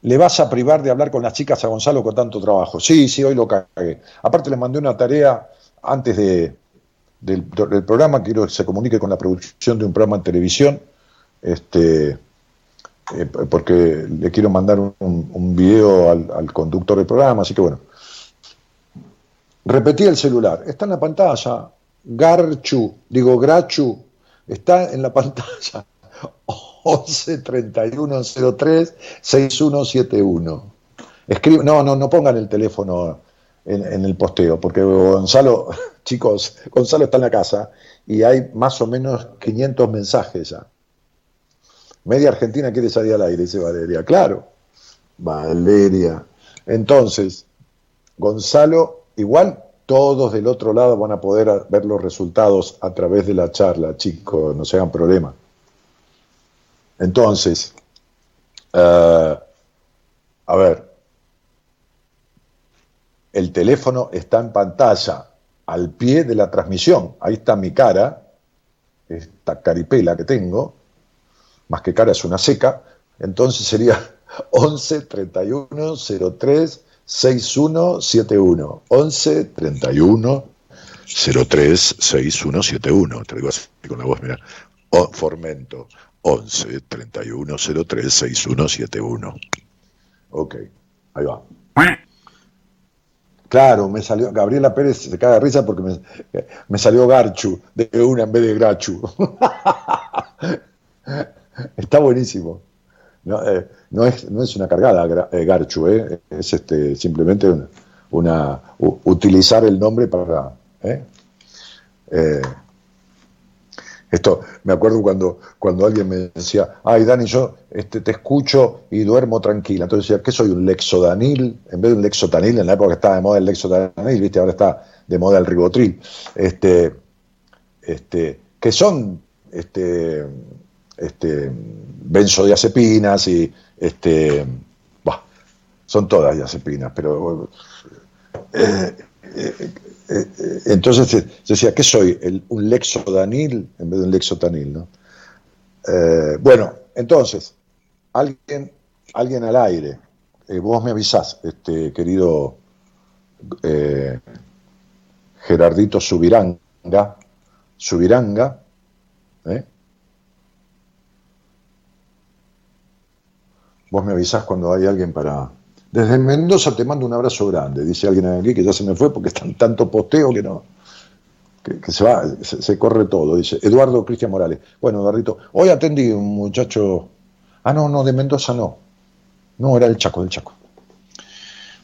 le vas a privar de hablar con las chicas a Gonzalo con tanto trabajo. Sí, sí, hoy lo cagué. Aparte le mandé una tarea antes de, del, programa, quiero que se comunique con la producción de un programa en televisión, este, eh, porque le quiero mandar un, video al, conductor del programa, así que bueno. Repetí el celular, está en la pantalla, Garchu, digo Grachu, está en la pantalla. 11 31 03 6171. Escribe, no, no, no pongan el teléfono en, el posteo, porque Gonzalo, chicos, Gonzalo está en la casa y hay más o menos 500 mensajes ya. Media Argentina quiere salir al aire, dice Valeria. Claro, Valeria. Entonces, Gonzalo, igual todos del otro lado van a poder ver los resultados a través de la charla, chicos, no se hagan problema. Entonces, eh, a ver, el teléfono está en pantalla al pie de la transmisión. Ahí está mi cara, esta caripela que tengo, más que cara es una seca, entonces sería 11 31 03 6171. 11 31 03 6171. Te digo así con la voz, mira. Formento. 11 31 03 6171. Ok, ahí va. Claro, me salió, Gabriela Pérez se caga de risa porque me, salió Garchu de una en vez de Grachu. Está buenísimo. No, eh, no, es, no es una cargada eh, Garchu, eh, es este, simplemente una, utilizar el nombre para... esto, me acuerdo cuando, cuando alguien me decía, ay Dani, yo este, te escucho y duermo tranquila. Entonces decía, ¿qué soy? ¿Un lexodanil? En vez de un lexotanil, en la época estaba de moda el lexodanil, ¿viste? Ahora está de moda el ribotril. Este, este, que son este, este, benzodiazepinas y este, son todas diazepinas, pero eh, eh, eh, entonces decía, ¿qué soy? ¿Un lexodanil en vez de un lexotanil? ¿no? bueno, entonces, alguien, alguien al aire, vos me avisás, este, querido Gerardito Subiranga, Subiranga, ¿eh? Vos me avisás cuando hay alguien para... Desde Mendoza te mando un abrazo grande, dice alguien aquí que ya se me fue porque están tanto posteo que no... Que, se va, se, corre todo, dice Eduardo Cristian Morales. Bueno, Eduardito, hoy atendí un muchacho... Ah, no, no, de Mendoza no. No, era el Chaco, del Chaco.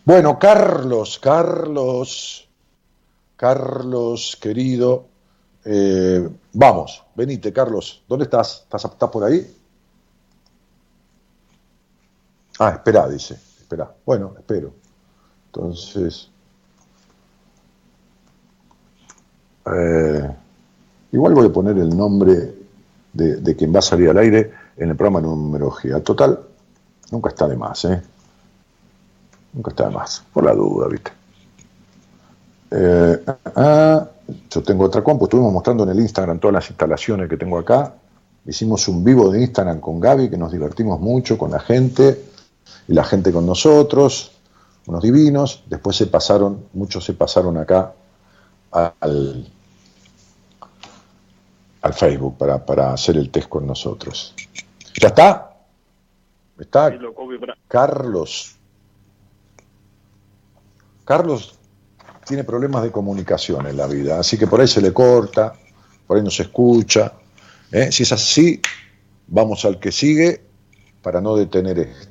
Bueno, Carlos, Carlos, Carlos, querido, eh, vamos, venite, Carlos. ¿Dónde estás? ¿Estás, ¿Estás por ahí? Ah, espera, dice. Espera. Bueno, espero. Entonces. Eh, igual voy a poner el nombre de, quien va a salir al aire en el programa numerología. Total, nunca está de más, ¿eh? Nunca está de más, por la duda, ¿viste? Eh, ah, yo tengo otra compu, estuvimos mostrando en el Instagram todas las instalaciones que tengo acá. Hicimos un vivo de Instagram con Gaby, que nos divertimos mucho con la gente y la gente con nosotros, unos divinos, después se pasaron, muchos se pasaron acá al, al Facebook para, para hacer el test con nosotros. ¿Ya está? ¿Está? Carlos. Carlos tiene problemas de comunicación en la vida, así que por ahí se le corta, por ahí no se escucha. ¿eh? Si es así, vamos al que sigue para no detener esto.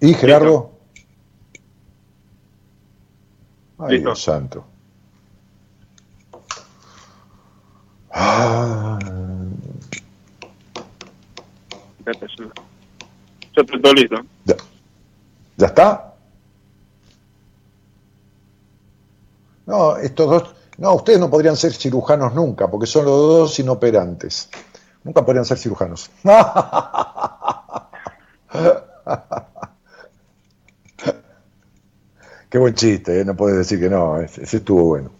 ¿Y Gerardo? Ay, Dios santo. Ah. Ya estoy listo. ¿Ya? está? No, estos dos, no, ustedes no podrían ser cirujanos nunca, porque son los dos inoperantes. Nunca podrían ser cirujanos. Qué buen chiste, ¿eh? no puedes decir que no, ese, estuvo bueno.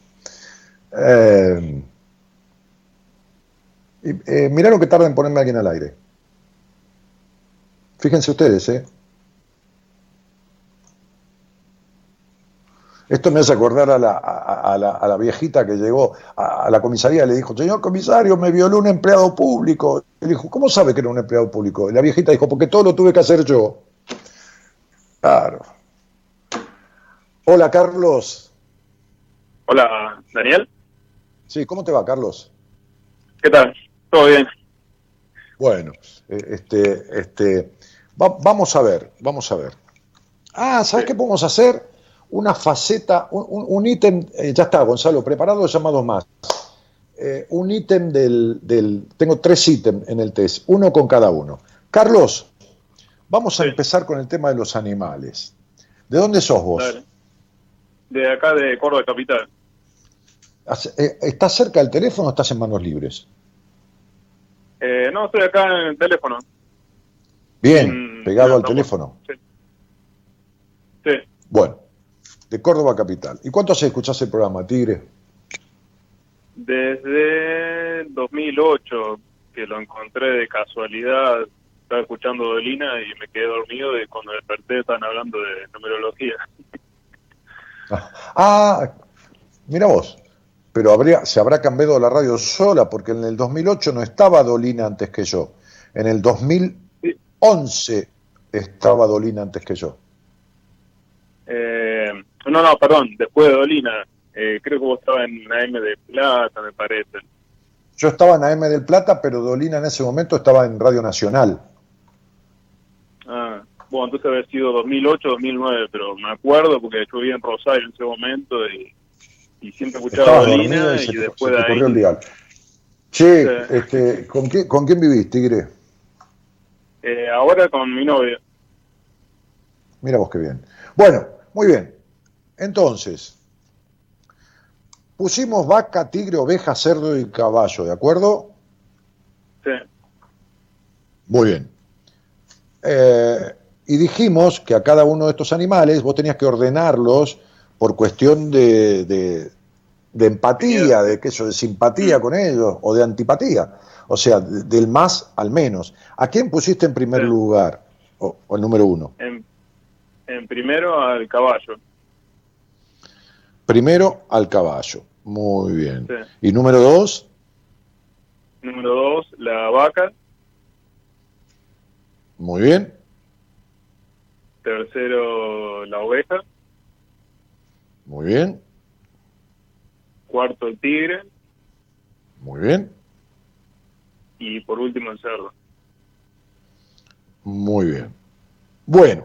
Eh, eh, mirá lo que tarda en ponerme alguien al aire. Fíjense ustedes, ¿eh? Esto me hace acordar a la, viejita que llegó a, la comisaría y le dijo, señor comisario, me violó un empleado público. Le dijo, ¿cómo sabe que era un empleado público? Y la viejita dijo, porque todo lo tuve que hacer yo. Claro. Hola, Carlos. Hola, Daniel. Sí, ¿cómo te va, Carlos? ¿Qué tal? ¿Todo bien? Bueno, eh, este, este, vamos a ver, vamos a ver. Ah, ¿sabes qué podemos hacer? Una faceta, un, ítem, eh, ya está, Gonzalo, preparado, llama dos más. Eh, un ítem del, del- Tengo tres ítems en el test, uno con cada uno. Carlos, vamos a Sí. empezar con el tema de los animales. ¿De dónde sos vos? Dale. De acá de Córdoba Capital. Eh, ¿Estás cerca del teléfono o estás en manos libres? Eh, no, estoy acá en el teléfono. Bien, pegado no, al no, teléfono. Sí. Sí. Bueno, de Córdoba Capital. ¿Y cuánto hace escuchás el programa, Tigre? Desde 2008, que lo encontré de casualidad, estaba escuchando Dolina y me quedé dormido y cuando desperté estaban hablando de numerología. Ah, mira vos. Pero habría, se habrá cambiado la radio sola, porque en el 2008 no estaba Dolina antes que yo. En el 2011 estaba Dolina antes que yo. Eh, no, no, perdón, después de Dolina, eh, creo que vos estabas en AM de Plata, me parece. Yo estaba en AM del Plata, pero Dolina en ese momento estaba en Radio Nacional. Ah, bueno, entonces había sido 2008, 2009, pero me acuerdo porque yo vivía en Rosario en ese momento y, y siempre escuchaba Dolina y y, después se de ahí... el dial. Che, Sí. este, ¿con, qué- ¿con quién vivís, Tigre? Eh, ahora con mi novia. Mira vos qué bien. Bueno, muy bien. Entonces, pusimos vaca, tigre, oveja, cerdo y caballo, ¿de acuerdo? Sí, Muy bien. Eh, y dijimos que a cada uno de estos animales vos tenías que ordenarlos por cuestión de, de- de empatía, de yo, de simpatía con ellos o de antipatía. O sea, de- del más al menos. ¿A quién pusiste en primer Sí. lugar? O, o el número uno. en, en primero al caballo. Primero al caballo. Muy bien. Sí. Y número dos, Número dos, la vaca. muy bien. Tercero, la oveja. Muy bien. Cuarto, el tigre. Muy bien. Y por último, el cerdo. Muy bien. Bueno,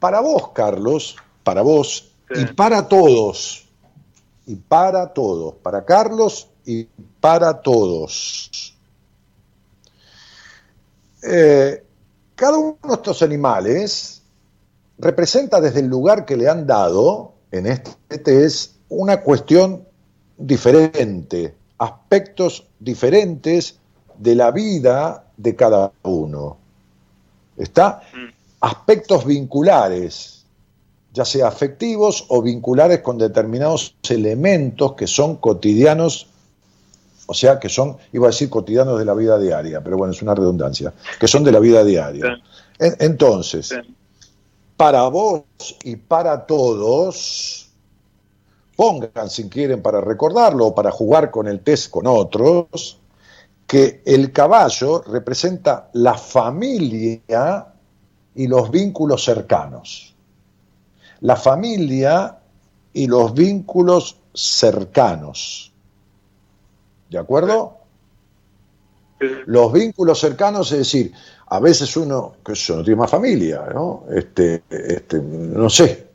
para vos, Carlos, para vos Sí. y para todos, y para todos, para Carlos y para todos. Eh, cada uno de estos animales representa desde el lugar que le han dado en este test una cuestión diferente, aspectos diferentes de la vida de cada uno. ¿Está? Mm. Aspectos vinculares, ya sea afectivos o vinculares con determinados elementos que son cotidianos, o sea, que son, iba a decir cotidianos de la vida diaria, pero bueno, es una redundancia, que son de la vida diaria. Entonces. Para vos y para todos, pongan si quieren para recordarlo o para jugar con el test con otros, que el caballo representa la familia y los vínculos cercanos. La familia y los vínculos cercanos. ¿De acuerdo? Los vínculos cercanos, es decir, a veces uno, que yo no tiene más familia, ¿no? Este, este, no sé,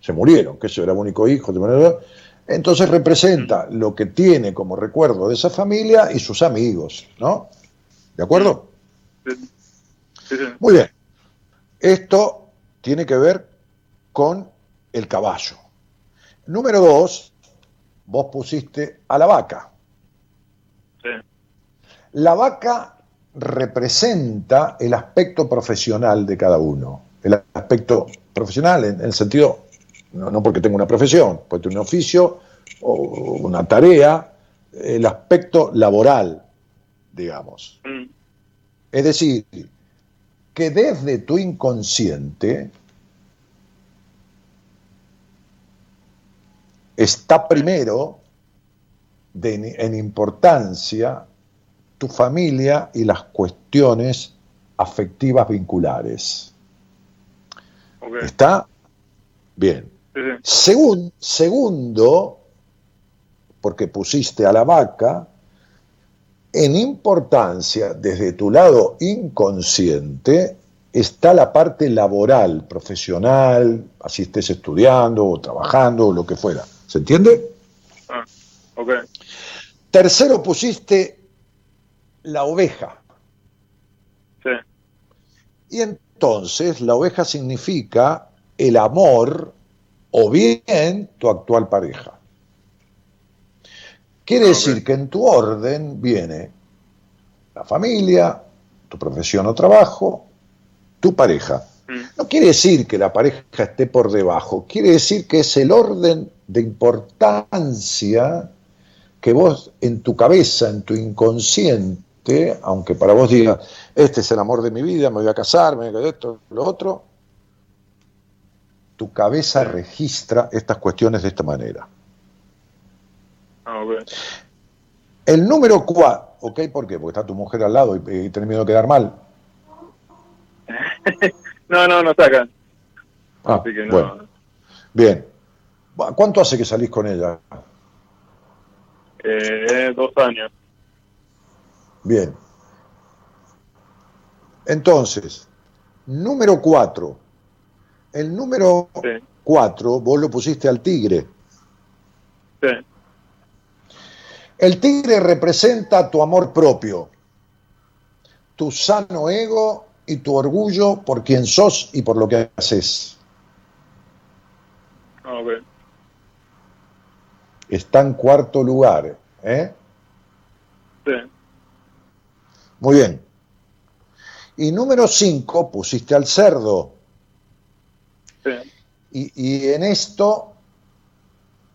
se murieron, que yo era el único hijo, entonces representa lo que tiene como recuerdo de esa familia y sus amigos, ¿no? ¿De acuerdo? Muy bien. Esto tiene que ver con el caballo. Número dos, vos pusiste a la vaca. La vaca representa el aspecto profesional de cada uno. El aspecto profesional en, el sentido, no, no porque tenga una profesión, puede tener un oficio o una tarea, el aspecto laboral, digamos. Mm. Es decir, que desde tu inconsciente está primero de- en importancia tu familia y las cuestiones afectivas vinculares. ¿Está? Bien. Sí, sí. Segun- segundo, porque pusiste a la vaca, en importancia desde tu lado inconsciente está la parte laboral, profesional, así estés estudiando o trabajando o lo que fuera. ¿Se entiende? Ah. Tercero pusiste la oveja. Sí. Y entonces la oveja significa el amor o bien tu actual pareja. Quiere decir que en tu orden viene la familia, tu profesión o trabajo, tu pareja. Mm. No quiere decir que la pareja esté por debajo, quiere decir que es el orden de importancia que vos en tu cabeza, en tu inconsciente, aunque para vos diga, este es el amor de mi vida, me voy a casar, me voy a esto, lo otro, tu cabeza registra estas cuestiones de esta manera. Ah. El número 4, ¿ok? ¿Por qué? Porque está tu mujer al lado y, y tenés miedo de quedar mal. No, no, no sacan. Ah, Así que no. bueno, bien. ¿Cuánto hace que salís con ella? Eh, dos años. Bien. Entonces, número 4. El número Sí. 4 vos lo pusiste al tigre. Sí. El tigre representa tu amor propio, tu sano ego y tu orgullo por quien sos y por lo que haces. Ah, ok. Está en cuarto lugar. ¿eh? Sí. Muy bien. Y número 5 pusiste al cerdo. Sí. Y, y en esto,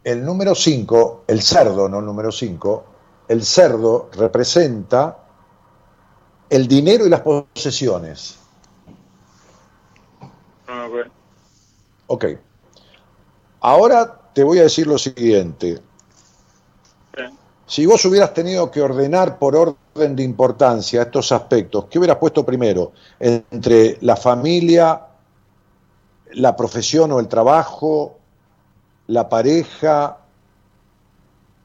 el número 5, el cerdo, no el número 5, el cerdo representa el dinero y las posesiones. Ah, ok. Ok. Ahora te voy a decir lo siguiente. Sí. Si vos hubieras tenido que ordenar por orden de importancia estos aspectos, ¿qué hubieras puesto primero? Entre la familia, la profesión o el trabajo, la pareja,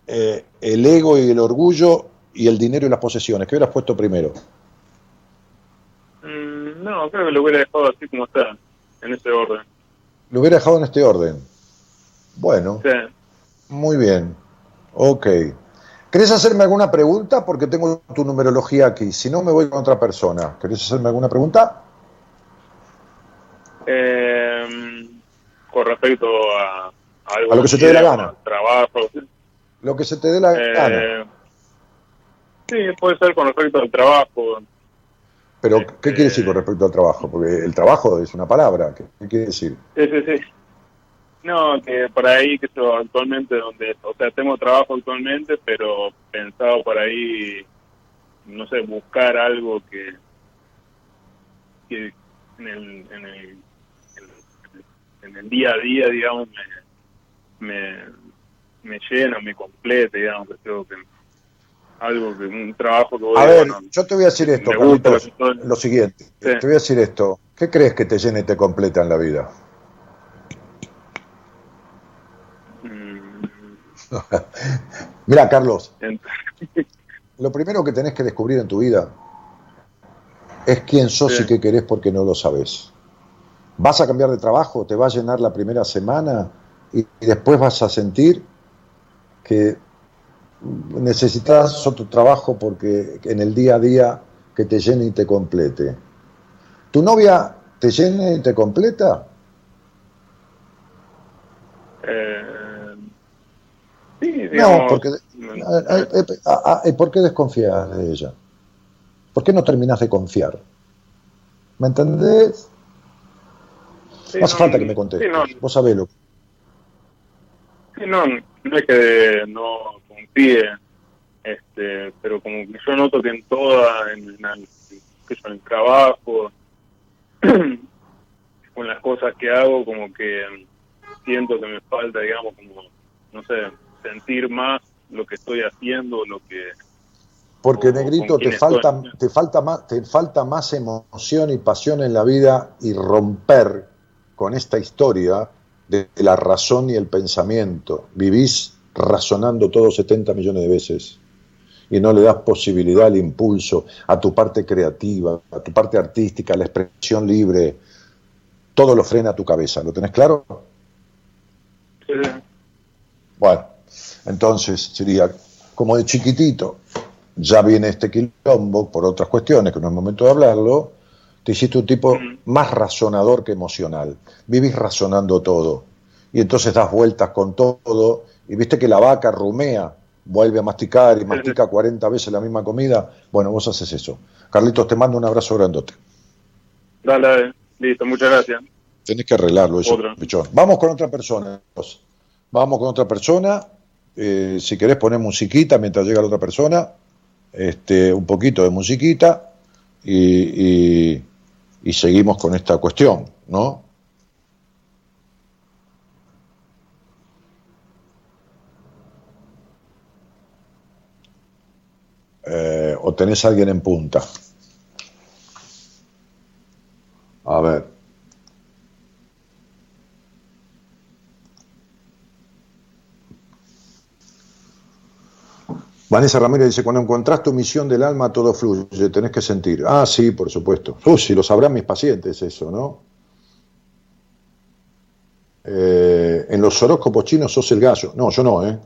eh, el ego y el orgullo y el dinero y las posesiones. ¿Qué hubieras puesto primero? Mm, no, creo que lo hubiera dejado así como está, en ese orden. Lo hubiera dejado en este orden. Bueno, Sí. muy bien. Ok. ¿Querés hacerme alguna pregunta? Porque tengo tu numerología aquí. Si no, me voy con otra persona. ¿Querés hacerme alguna pregunta? Eh, con respecto a, a algo A lo que se te dé la gana. Trabajo. Lo que se te dé la gana. Eh, sí, puede ser con respecto al trabajo. Pero, eh, ¿qué quiere decir con respecto al trabajo? Porque el trabajo es una palabra. ¿Qué, qué quiere decir? Sí, sí, sí. No, que por ahí, que yo actualmente, donde, o sea, tengo trabajo actualmente, pero pensado por ahí, no sé, buscar algo que, que en el, en el, en el día a día, digamos, me, me, me llena, me complete, digamos, que creo que algo que un trabajo que voy A ver, bueno, yo te voy a decir esto, Carlitos, lo siguiente. Sí. Te voy a decir esto. ¿Qué crees que te llena y te completa en la vida? mm, Mira, Carlos, lo primero que tenés que descubrir en tu vida es quién sos Sí. y qué querés porque no lo sabés. Vas a cambiar de trabajo, te va a llenar la primera semana y, y después vas a sentir que necesitas otro trabajo porque en el día a día que te llene y te complete. ¿Tu novia te llena y te completa? eh, sí, digamos, No, porque... eh, ¿Por qué desconfías de ella? ¿Por qué no terminas de confiar? ¿Me entendés? sí, No hace no, falta que me contestes. sí, no, Vos sabés lo Sí, no, no es que no confíe, este, pero como que yo noto que en toda, en, en, el- en el trabajo, con las cosas que hago, como que siento que me falta, digamos, como, no sé, sentir más lo que estoy haciendo, lo que... Porque o negrito te falta, estoy. te falta más, te falta más emoción y pasión en la vida y romper con esta historia de la razón y el pensamiento. Vivís razonando todo 70 millones de veces y no le das posibilidad al impulso, a tu parte creativa, a tu parte artística, a la expresión libre, todo lo frena a tu cabeza. ¿Lo tenés claro? Sí. Bueno, entonces sería como de chiquitito, ya viene este quilombo por otras cuestiones, que no es momento de hablarlo, te hiciste un tipo más razonador que emocional. Vivís razonando todo. Y entonces das vueltas con todo. Y viste que la vaca rumea, vuelve a masticar y mastica 40 veces la misma comida. Bueno, vos haces eso. Carlitos, te mando un abrazo grandote. Dale, dale. listo, muchas gracias. Tenés que arreglarlo eso. Vamos con otra persona. Vamos con otra persona. Eh, si querés poner musiquita mientras llega la otra persona, este, un poquito de musiquita y, y- y seguimos con esta cuestión, ¿no? Eh, o tenés a alguien en punta. A ver. Vanessa Ramírez dice, cuando encontrás tu misión del alma, todo fluye, tenés que sentir. Ah, sí, por supuesto. Uy, si lo sabrán mis pacientes eso, ¿no? Eh, en los horóscopos chinos sos el gallo. No, yo no, ¿eh?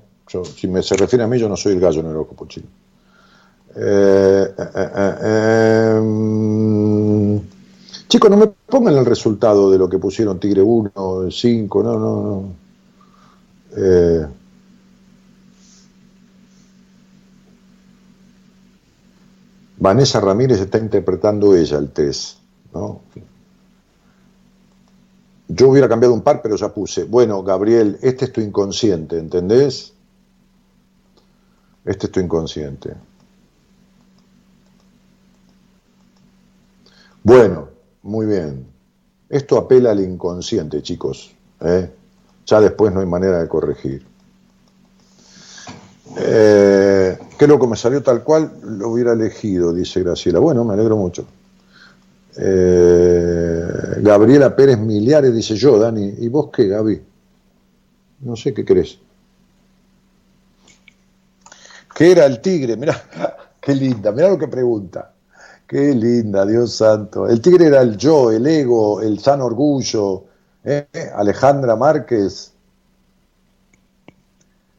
Si me, se refiere a mí, yo no soy el gallo en el horóscopo chino. Eh, eh, eh. Chicos, no me pongan el resultado de lo que pusieron Tigre 1, 5, no, no, no. Vanessa Ramírez está interpretando ella el test, ¿no? Yo hubiera cambiado un par, pero ya puse. Bueno, Gabriel, este es tu inconsciente, ¿entendés? Este es tu inconsciente. Bueno, muy bien. Esto apela al inconsciente, chicos. ¿eh? Ya después no hay manera de corregir. Eh, qué loco, me salió tal cual, lo hubiera elegido, dice Graciela. Bueno, me alegro mucho. Eh, Gabriela Pérez Miliares dice yo, Dani. ¿Y vos qué, Gaby? No sé qué crees. ¿Qué era el tigre? Mirá, qué linda, mirá lo que pregunta. Qué linda, Dios santo. El tigre era el yo, el ego, el sano orgullo. ¿eh? Alejandra Márquez.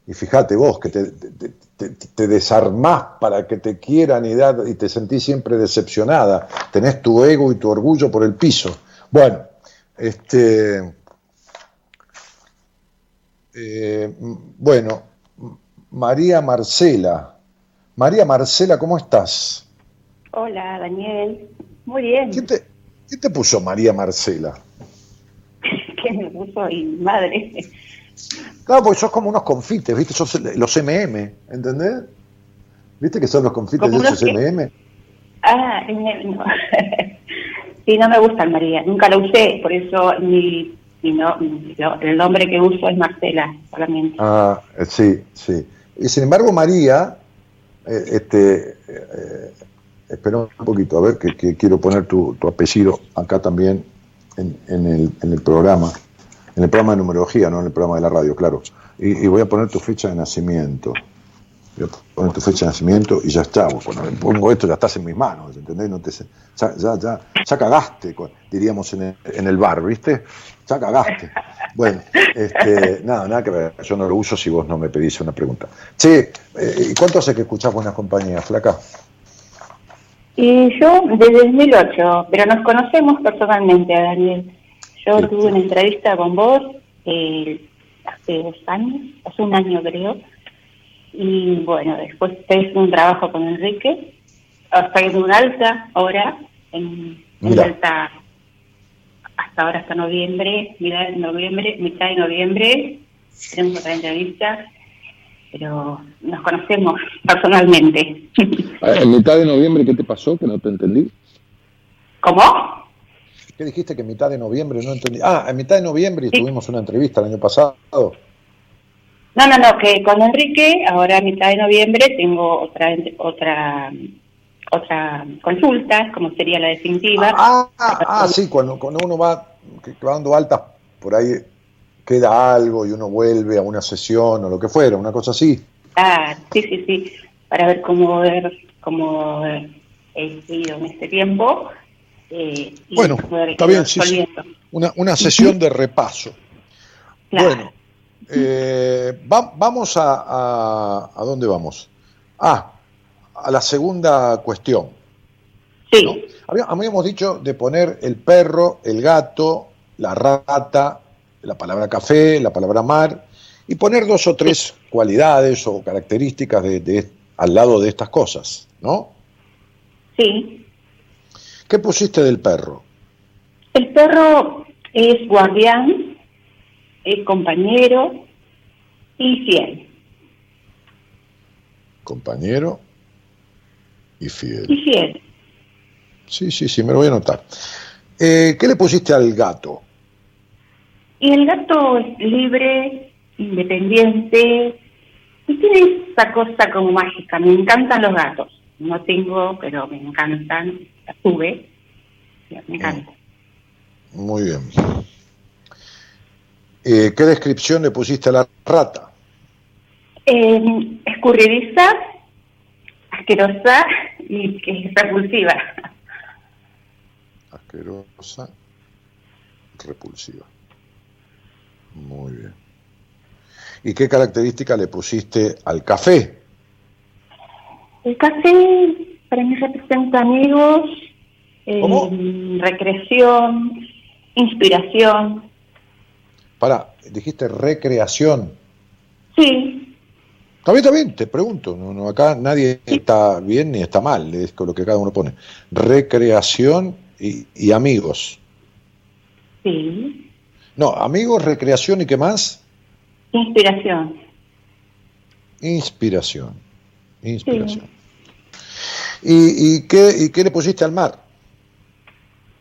Y fíjate vos que te, te, te, te desarmás para que te quieran y, dar, y te sentís siempre decepcionada. Tenés tu ego y tu orgullo por el piso. Bueno, este. eh, bueno, María Marcela. María Marcela, ¿cómo estás? Hola, Daniel. Muy bien. ¿Quién te, quién te puso María Marcela? ¿Qué me puso mi madre? Claro, porque sos como unos confites, ¿viste? Sos los MM, ¿entendés? ¿Viste que son los confites ¿Como de esos? MM? Ah, eh, no. sí, no me gusta el María. Nunca lo usé, por eso mi, mi no, el nombre que uso es Marcela solamente. Ah, eh, sí, sí. Y sin embargo, María, eh, este, eh, espera un poquito, a ver, que, que quiero poner tu, tu apellido acá también en, en el, en el programa, en el programa de numerología, no en el programa de la radio, claro. Y, voy a poner tu fecha de nacimiento. Voy a poner tu fecha de nacimiento y ya está. Cuando me pongo esto ya estás en mis manos, ¿entendés? No te, ya, ya, ya, ya cagaste, diríamos en el, en el bar, ¿viste? Ya cagaste. Bueno, este, nada, nada que ver. Yo no lo uso si vos no me pedís una pregunta. Che, eh, ¿y cuánto hace que escuchás Buenas Compañías, flaca? Y yo desde 2008, pero nos conocemos personalmente, Daniel. Yo Sí. tuve una entrevista con vos eh, hace dos años, hace un año creo. Y bueno, después hice un trabajo con Enrique, hasta en un alta ahora, en, en alta hasta ahora, hasta noviembre, mitad de noviembre, mitad de noviembre, tenemos otra entrevista, pero nos conocemos personalmente. En mitad de noviembre, ¿qué te pasó? Que no te entendí. ¿Cómo? ¿Qué dijiste que en mitad de noviembre? No entendí. Ah, en mitad de noviembre Sí. tuvimos una entrevista el año pasado. No, no, no, que con Enrique, ahora a mitad de noviembre, tengo otra otra otra consulta, como sería la definitiva. Ah, ah, ah, sí, cuando, cuando uno va, dando altas, por ahí queda algo y uno vuelve a una sesión o lo que fuera, una cosa así. Ah, sí, sí, sí. para ver cómo ver cómo he sido en este tiempo. Eh, bueno, está bien, sí, Una, una sesión de repaso. Bueno, eh, vamos a, a, dónde vamos? Ah, a la segunda cuestión. Sí. Habíamos dicho de poner el perro, el gato, la rata, la palabra café, la palabra mar, y poner dos o tres cualidades o características de, al lado de estas cosas, ¿no? Sí. ¿Qué pusiste del perro? El perro es guardián, es compañero y fiel. Compañero y fiel. Y fiel. Sí, sí, sí, me lo voy a anotar. Eh, ¿Qué le pusiste al gato? Y el gato es libre, independiente, y tiene esa cosa como mágica. Me encantan los gatos. No tengo, pero me encantan. Me encanta. Muy bien. Eh, ¿Qué descripción le pusiste a la rata? Eh, escurridiza, asquerosa y que es repulsiva. Asquerosa, repulsiva. Muy bien. ¿Y qué característica le pusiste al café? El café para mí representa amigos, eh, recreación, inspiración. Para, dijiste recreación. Sí. Está bien, está bien, te pregunto. No, acá nadie está bien ni está mal, es con lo que cada uno pone. Recreación y, y amigos. Sí. No, amigos, recreación y qué más? Inspiración. Inspiración. Inspiración. ¿Y, y, qué, ¿Y qué le pusiste al mar?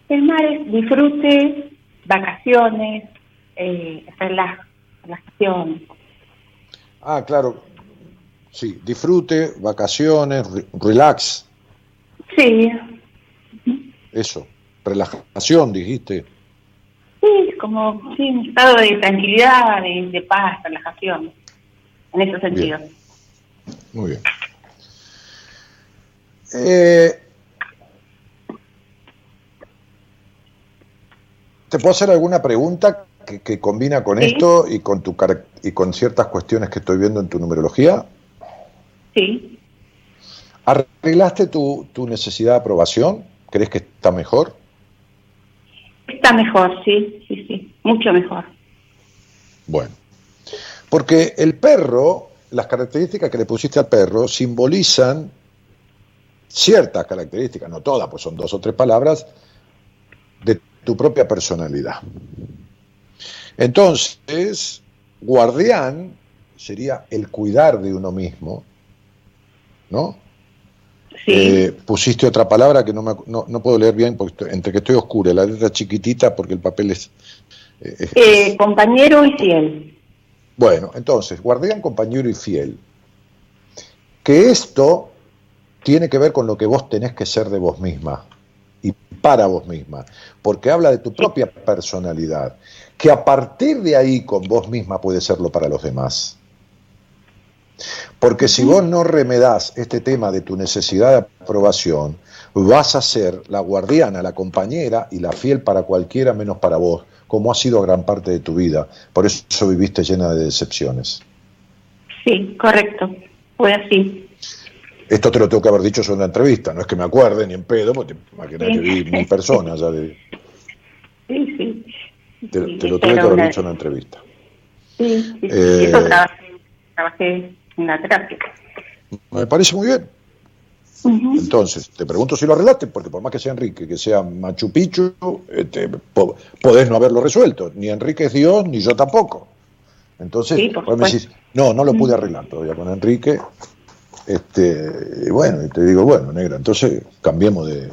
El mar es disfrute, vacaciones, eh, relajación. Ah, claro. Sí, disfrute, vacaciones, relax. Sí. Eso, relajación, dijiste. Sí, como sí, un estado de tranquilidad, de, paz, relajación, en ese sentido. Muy bien. Eh, ¿Te puedo hacer alguna pregunta que, combina con esto y con, tu, y con ciertas cuestiones que estoy viendo en tu numerología? Sí. ¿Arreglaste tu, tu necesidad de aprobación? ¿Crees que está mejor? Está mejor, sí, sí, sí, mucho mejor. Bueno, porque el perro, las características que le pusiste al perro simbolizan ciertas características, no todas, pues son dos o tres palabras, de tu propia personalidad. Entonces, guardián sería el cuidar de uno mismo, ¿no? Eh, pusiste otra palabra que no, me, no, puedo leer bien porque entre que estoy oscura, la letra chiquitita porque el papel es... Eh, eh, compañero y fiel. Bueno, entonces, guardián, compañero y fiel. Que esto tiene que ver con lo que vos tenés que ser de vos misma y para vos misma, porque habla de tu propia personalidad, que a partir de ahí con vos misma puede serlo para los demás. Porque si vos no remedás este tema de tu necesidad de aprobación, vas a ser la guardiana, la compañera y la fiel para cualquiera menos para vos, como ha sido gran parte de tu vida. Por eso viviste llena de decepciones. Sí, correcto. Fue así. Esto te lo tengo que haber dicho en una entrevista, no es que me acuerde ni en pedo, porque te que vi mil personas ya de... Sí, sí. Te, lo tuve que haber dicho en una entrevista. Sí, sí, eh, Eso trabajé, trabajé la terapia. Me parece muy bien. Entonces, te pregunto si lo arreglaste, porque por más que sea Enrique, que sea Machu Picchu, este, podés no haberlo resuelto. Ni Enrique es Dios, ni yo tampoco. Entonces, me decís, no, no lo pude arreglar todavía con Enrique. Este, y bueno, y te digo, bueno, negra, entonces cambiemos de,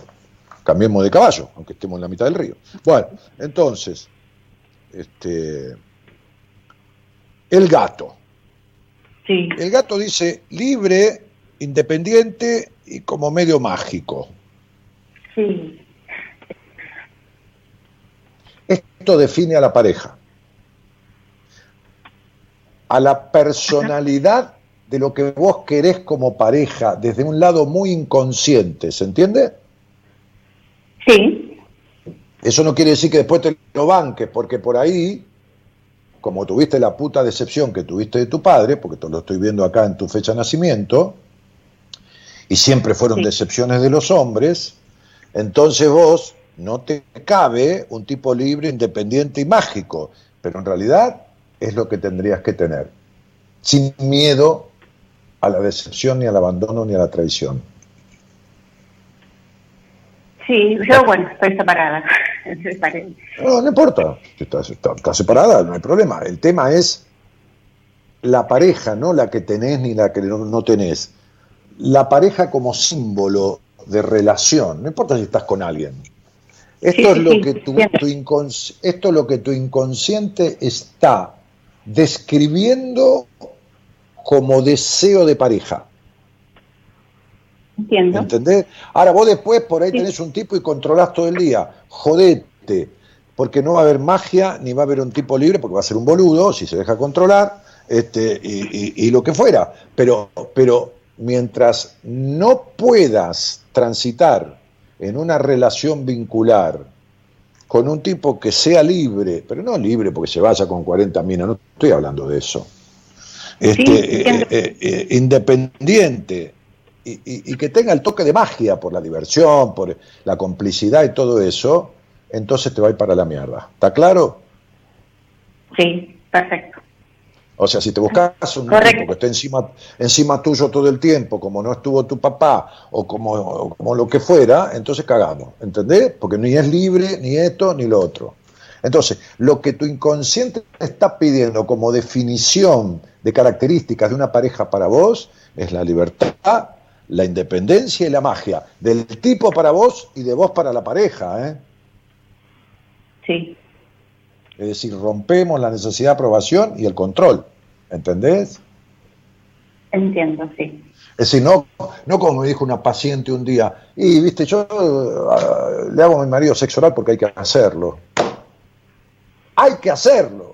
cambiemos de caballo, aunque estemos en la mitad del río. Bueno, entonces, este, el gato. El gato dice libre, independiente y como medio mágico. Sí. Esto define a la pareja. A la personalidad de lo que vos querés como pareja desde un lado muy inconsciente, ¿se entiende? Sí, Eso no quiere decir que después te lo banques, porque por ahí, como tuviste la puta decepción que tuviste de tu padre, porque te lo estoy viendo acá en tu fecha de nacimiento, y siempre fueron Sí. decepciones de los hombres, entonces vos no te cabe un tipo libre, independiente y mágico, pero en realidad es lo que tendrías que tener, sin miedo a la decepción, ni al abandono, ni a la traición. sí, yo, bueno, estoy separada. No, no importa. Estás, está- estás separada, no hay problema. El tema es la pareja, no la que tenés ni la que no, no tenés. La pareja como símbolo de relación. No importa si estás con alguien. Esto Sí, es lo sí, que tu, entiendo. tu incons- esto es lo que tu inconsciente está describiendo como deseo de pareja. Entiendo. ¿Entendés? Ahora vos después por ahí Sí. tenés un tipo y controlás todo el día. Jodete. Porque no va a haber magia, ni va a haber un tipo libre, porque va a ser un boludo, si se deja controlar, este, y, y- y lo que fuera. Pero, pero mientras no puedas transitar en una relación vincular con un tipo que sea libre, pero no libre porque se vaya con 40 minas, no estoy hablando de eso. Este, eh, eh, eh, independiente y, y- y que tenga el toque de magia por la diversión, por la complicidad y todo eso, entonces te va a ir para la mierda. ¿Está claro? Sí, perfecto. O sea, si te buscas un tipo que esté encima, encima tuyo todo el tiempo, como no estuvo tu papá, o como, o como lo que fuera, entonces cagamos, ¿entendés? Porque ni es libre, ni esto, ni lo otro. Entonces, lo que tu inconsciente te está pidiendo como definición de características de una pareja para vos es la libertad, la independencia y la magia. Del tipo para vos y de vos para la pareja, ¿eh? Sí, Es decir, rompemos la necesidad de aprobación y el control. ¿Entendés? entiendo, sí. Es decir, no, no como me dijo una paciente un día, y viste, yo eh, le hago a mi marido sexo oral porque hay que hacerlo. Hay que hacerlo.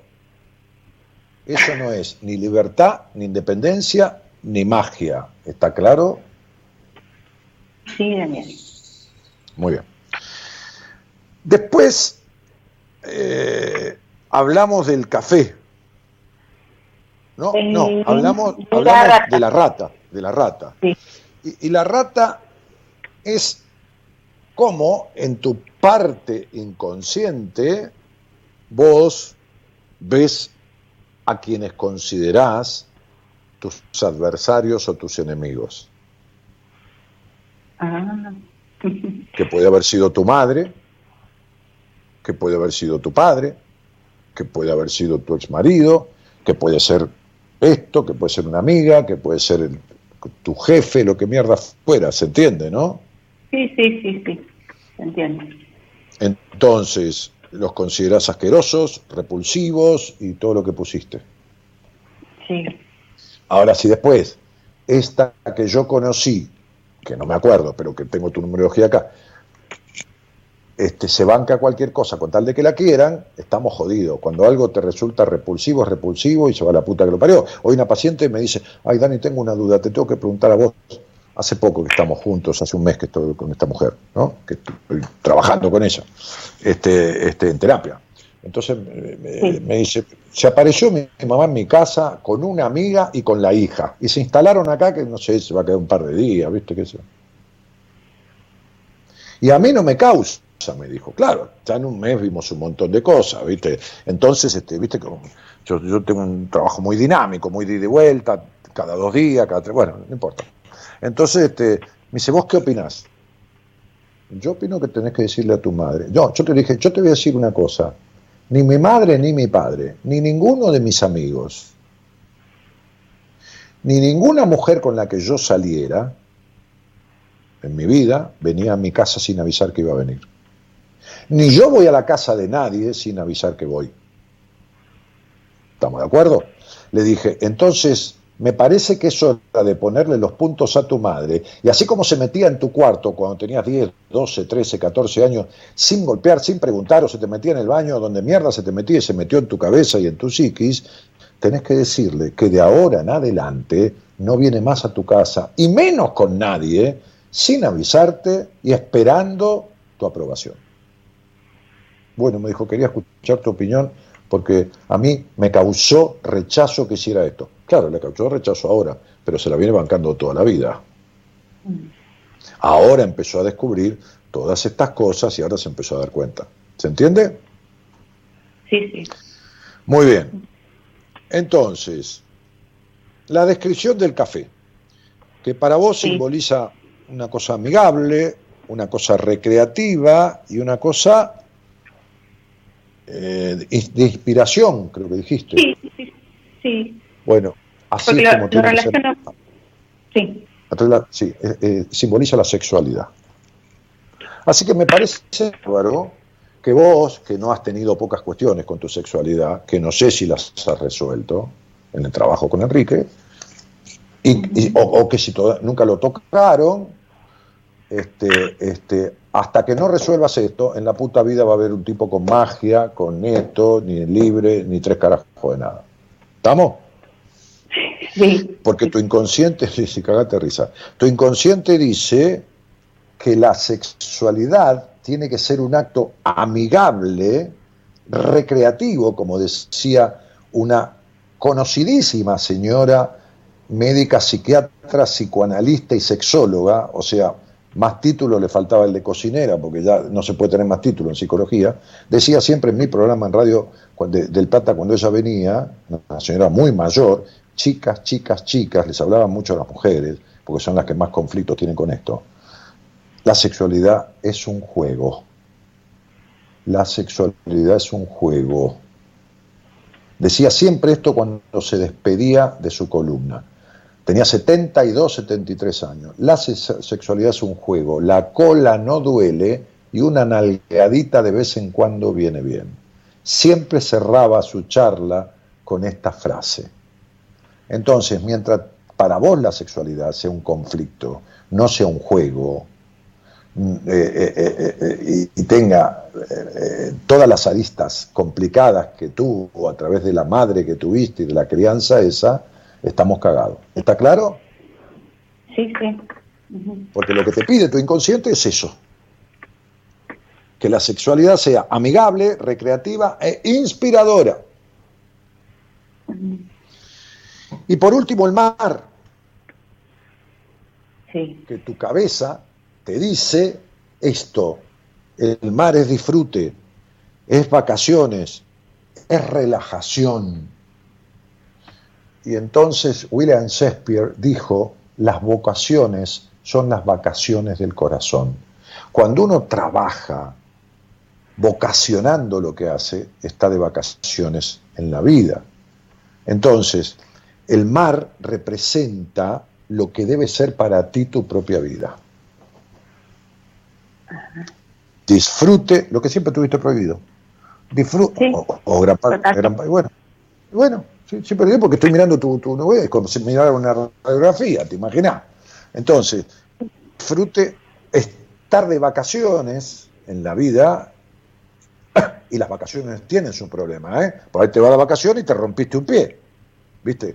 Eso no es ni libertad, ni independencia, ni magia. ¿Está claro? Sí, Daniel. Muy bien. Después eh, hablamos del café. No, Eh, no, hablamos, de la hablamos rata. de la rata, de la rata. Sí. Y, y la rata es como en tu parte inconsciente vos ves a quienes considerás tus adversarios o tus enemigos. Ah, que puede haber sido tu madre, que puede haber sido tu padre, que puede haber sido tu exmarido, que puede ser esto, que puede ser una amiga, que puede ser el- tu jefe, lo que mierda fuera, ¿se entiende, no? sí, sí, sí, sí. Entiendo. Entonces, los considerás asquerosos, repulsivos y todo lo que pusiste. Sí, Ahora, si después, esta que yo conocí, que no me acuerdo, pero que tengo tu numerología acá, este, se banca cualquier cosa con tal de que la quieran, estamos jodidos. Cuando algo te resulta repulsivo, es repulsivo y se va a la puta que lo parió. Hoy una paciente me dice, ay Dani, tengo una duda, te tengo que preguntar a vos. Hace poco que estamos juntos, hace un mes que estoy con esta mujer, ¿no? Que estoy trabajando con ella, este, este, en terapia. Entonces me, dice, se apareció mi, mamá en mi casa con una amiga y con la hija. Y se instalaron acá, que no sé, se va a quedar un par de días, ¿viste? ¿Qué sé. Y a mí no me causa, me dijo. Claro, ya en un mes vimos un montón de cosas, ¿viste? Entonces, este, ¿viste? Yo, yo tengo un trabajo muy dinámico, muy de ida y vuelta, cada dos días, cada tres, bueno, no importa. Entonces, este, me dice, ¿vos qué opinás? Yo opino que tenés que decirle a tu madre. No, yo te dije, yo te voy a decir una cosa. Ni mi madre, ni mi padre, ni ninguno de mis amigos, ni ninguna mujer con la que yo saliera en mi vida venía a mi casa sin avisar que iba a venir. Ni yo voy a la casa de nadie sin avisar que voy. ¿Estamos de acuerdo? Le dije, entonces, me parece que eso era de ponerle los puntos a tu madre, y así como se metía en tu cuarto cuando tenías 10, 12, 13, 14 años, sin golpear, sin preguntar, o se te metía en el baño donde mierda se te metía y se metió en tu cabeza y en tu psiquis, tenés que decirle que de ahora en adelante no viene más a tu casa, y menos con nadie, sin avisarte y esperando tu aprobación. Bueno, me dijo, quería escuchar tu opinión porque a mí me causó rechazo que hiciera esto. Claro, le causó rechazo ahora, pero se la viene bancando toda la vida. Ahora empezó a descubrir todas estas cosas y ahora se empezó a dar cuenta. ¿Se entiende? Sí, sí. Muy bien. Entonces, la descripción del café, que para vos Sí. simboliza una cosa amigable, una cosa recreativa y una cosa eh, de de inspiración, creo que dijiste. Sí, sí, sí. Bueno, así Porque es como lo tiene que ser. Sí, sí, eh, eh, simboliza la sexualidad. Así que me parece, Álvaro, que vos, que no has tenido pocas cuestiones con tu sexualidad, que no sé si las has resuelto en el trabajo con Enrique, y, y- o, o que si toda- nunca lo tocaron, este, este, hasta que no resuelvas esto, en la puta vida va a haber un tipo con magia, con esto, ni libre, ni tres carajos de nada. ¿Estamos? Sí. Porque tu inconsciente, sí, cagate risa. Tu inconsciente dice que la sexualidad tiene que ser un acto amigable, recreativo, como decía una conocidísima señora médica, psiquiatra, psicoanalista y sexóloga, o sea, más título le faltaba el de cocinera, porque ya no se puede tener más título en psicología, decía siempre en mi programa en radio del Plata cuando ella venía, una señora muy mayor, chicas, chicas, chicas, les hablaba mucho a las mujeres, porque son las que más conflictos tienen con esto. La sexualidad es un juego. La sexualidad es un juego. Decía siempre esto cuando se despedía de su columna. Tenía 72, 73 años. La se- sexualidad es un juego. La cola no duele y una nalgadita de vez en cuando viene bien. Siempre cerraba su charla con esta frase. Entonces, mientras para vos la sexualidad sea un conflicto, no sea un juego, mm, eh, eh, eh, y, tenga todas las aristas complicadas que tuvo a través de la madre que tuviste y de la crianza esa, estamos cagados. ¿Está claro? Sí, sí. Porque lo que te pide tu inconsciente es eso. Que la sexualidad sea amigable, recreativa e inspiradora. Y por último, el mar, Sí, que tu cabeza te dice esto. El mar es disfrute, es vacaciones, es relajación. Y entonces William Shakespeare dijo, las vocaciones son las vacaciones del corazón. Cuando uno trabaja vocacionando lo que hace, está de vacaciones en la vida. Entonces, el mar representa lo que debe ser para ti tu propia vida. Disfrute lo que siempre tuviste prohibido. Disfrute, Sí. o, o gran parte, bueno, bueno, sí, siempre digo porque estoy mirando tu, tu novela, es como si mirara una radiografía, ¿te imaginas? Entonces, disfrute estar de vacaciones en la vida, y las vacaciones tienen su problema, ¿eh? Por ahí te vas de vacaciones y te rompiste un pie, ¿viste?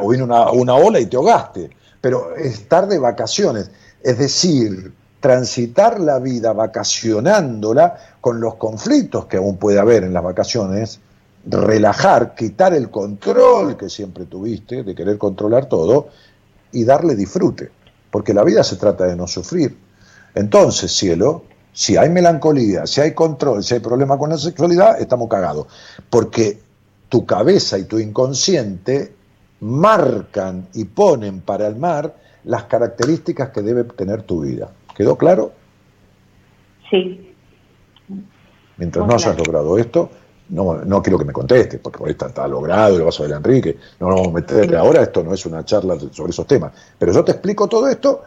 O vino una, una ola y te ahogaste. Pero estar de vacaciones, es decir, transitar la vida vacacionándola con los conflictos que aún puede haber en las vacaciones, relajar, quitar el control que siempre tuviste, de querer controlar todo, y darle disfrute. Porque la vida se trata de no sufrir. Entonces, cielo, si hay melancolía, si hay control, si hay problema con la sexualidad, estamos cagados. Porque tu cabeza y tu inconsciente marcan y ponen para el mar las características que debe tener tu vida. ¿Quedó claro? sí. Mientras Muy no hayas claro. logrado esto, no, no quiero que me contestes, porque por está, está logrado y lo vas a ver a Enrique. No nos vamos a meter ahora, esto no es una charla sobre esos temas. Pero yo te explico todo esto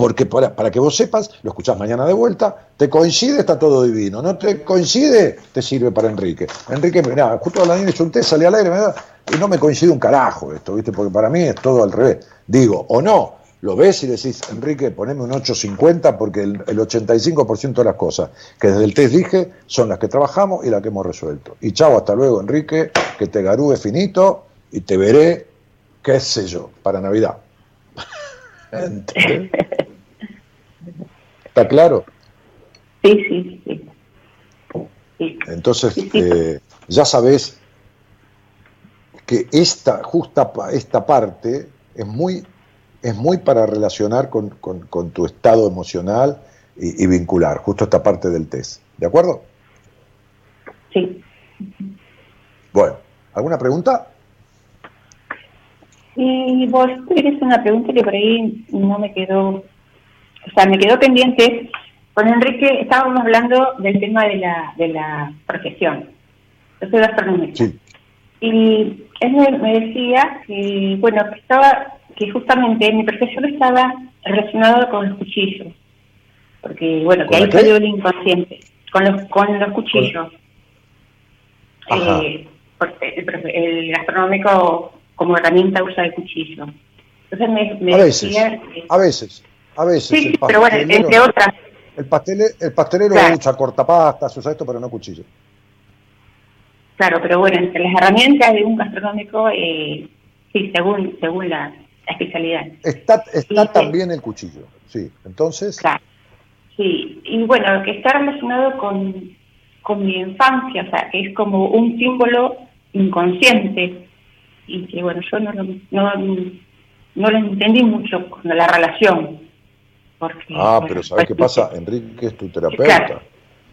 porque para, para que vos sepas, lo escuchás mañana de vuelta, te coincide, está todo divino. No te coincide, te sirve para Enrique. Enrique, mirá, justo a la niña un té, salí al aire, y no me coincide un carajo esto, ¿viste? Porque para mí es todo al revés. Digo, o no, lo ves y decís, Enrique, poneme un 850 porque el, el 85% de las cosas que desde el test dije son las que trabajamos y las que hemos resuelto. Y chao, hasta luego, Enrique, que te garúe finito y te veré, qué sé yo, para Navidad. ¿Está claro? Sí, sí, sí. Entonces, eh, ya sabes que esta, justa esta parte es muy, es muy para relacionar con, tu estado emocional y, vincular, justo esta parte del test. ¿De acuerdo? Sí. Bueno, ¿alguna pregunta? Y vos tienes una pregunta que por ahí no me quedó, o sea, me quedó pendiente. Con Enrique estábamos hablando del tema de la, de la profesión. Yo soy gastronómica. Sí. Y él me, decía que, bueno, que estaba, que justamente mi profesión estaba relacionada con los cuchillos. Porque, bueno, que ahí salió el inconsciente. Con los, con los cuchillos. Eh, porque el, gastronómico como herramienta usa el cuchillo. Entonces me, me a veces, decía a veces, a veces. Sí, pero bueno, entre otras. El, pastelero, el pastelero usa cortapastas, usa esto, pero no cuchillo. Claro, pero bueno, entre las herramientas de un gastronómico, eh, sí, según según la, especialidad. Está, está también el cuchillo, sí. Entonces. Claro. Sí, y bueno, que está relacionado con, con mi infancia, o sea, que es como un símbolo inconsciente y que bueno, yo no, no, no lo entendí mucho con la relación. Porque, ah, pero ¿sabes qué pasa? Enrique es tu terapeuta.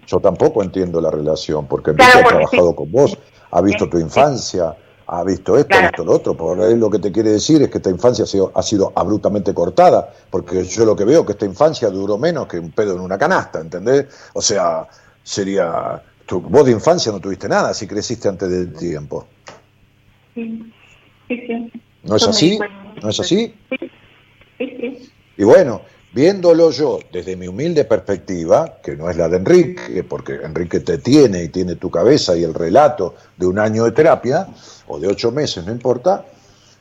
Yo tampoco entiendo la relación, porque Enrique ha trabajado con vos, ha visto tu infancia, ha visto esto, ha visto lo otro. Por él lo que te quiere decir es que esta infancia ha sido, ha sido abruptamente cortada, porque yo lo que veo es que esta infancia duró menos que un pedo en una canasta, ¿entendés? O sea, sería... Tu, vos de infancia no tuviste nada si creciste antes del tiempo. Sí, sí, sí. ¿No es así? ¿No es así? Sí, sí. Y bueno, Viéndolo yo desde mi humilde perspectiva, que no es la de Enrique, porque Enrique te tiene y tiene tu cabeza y el relato de un año de terapia, o de ocho meses, no importa,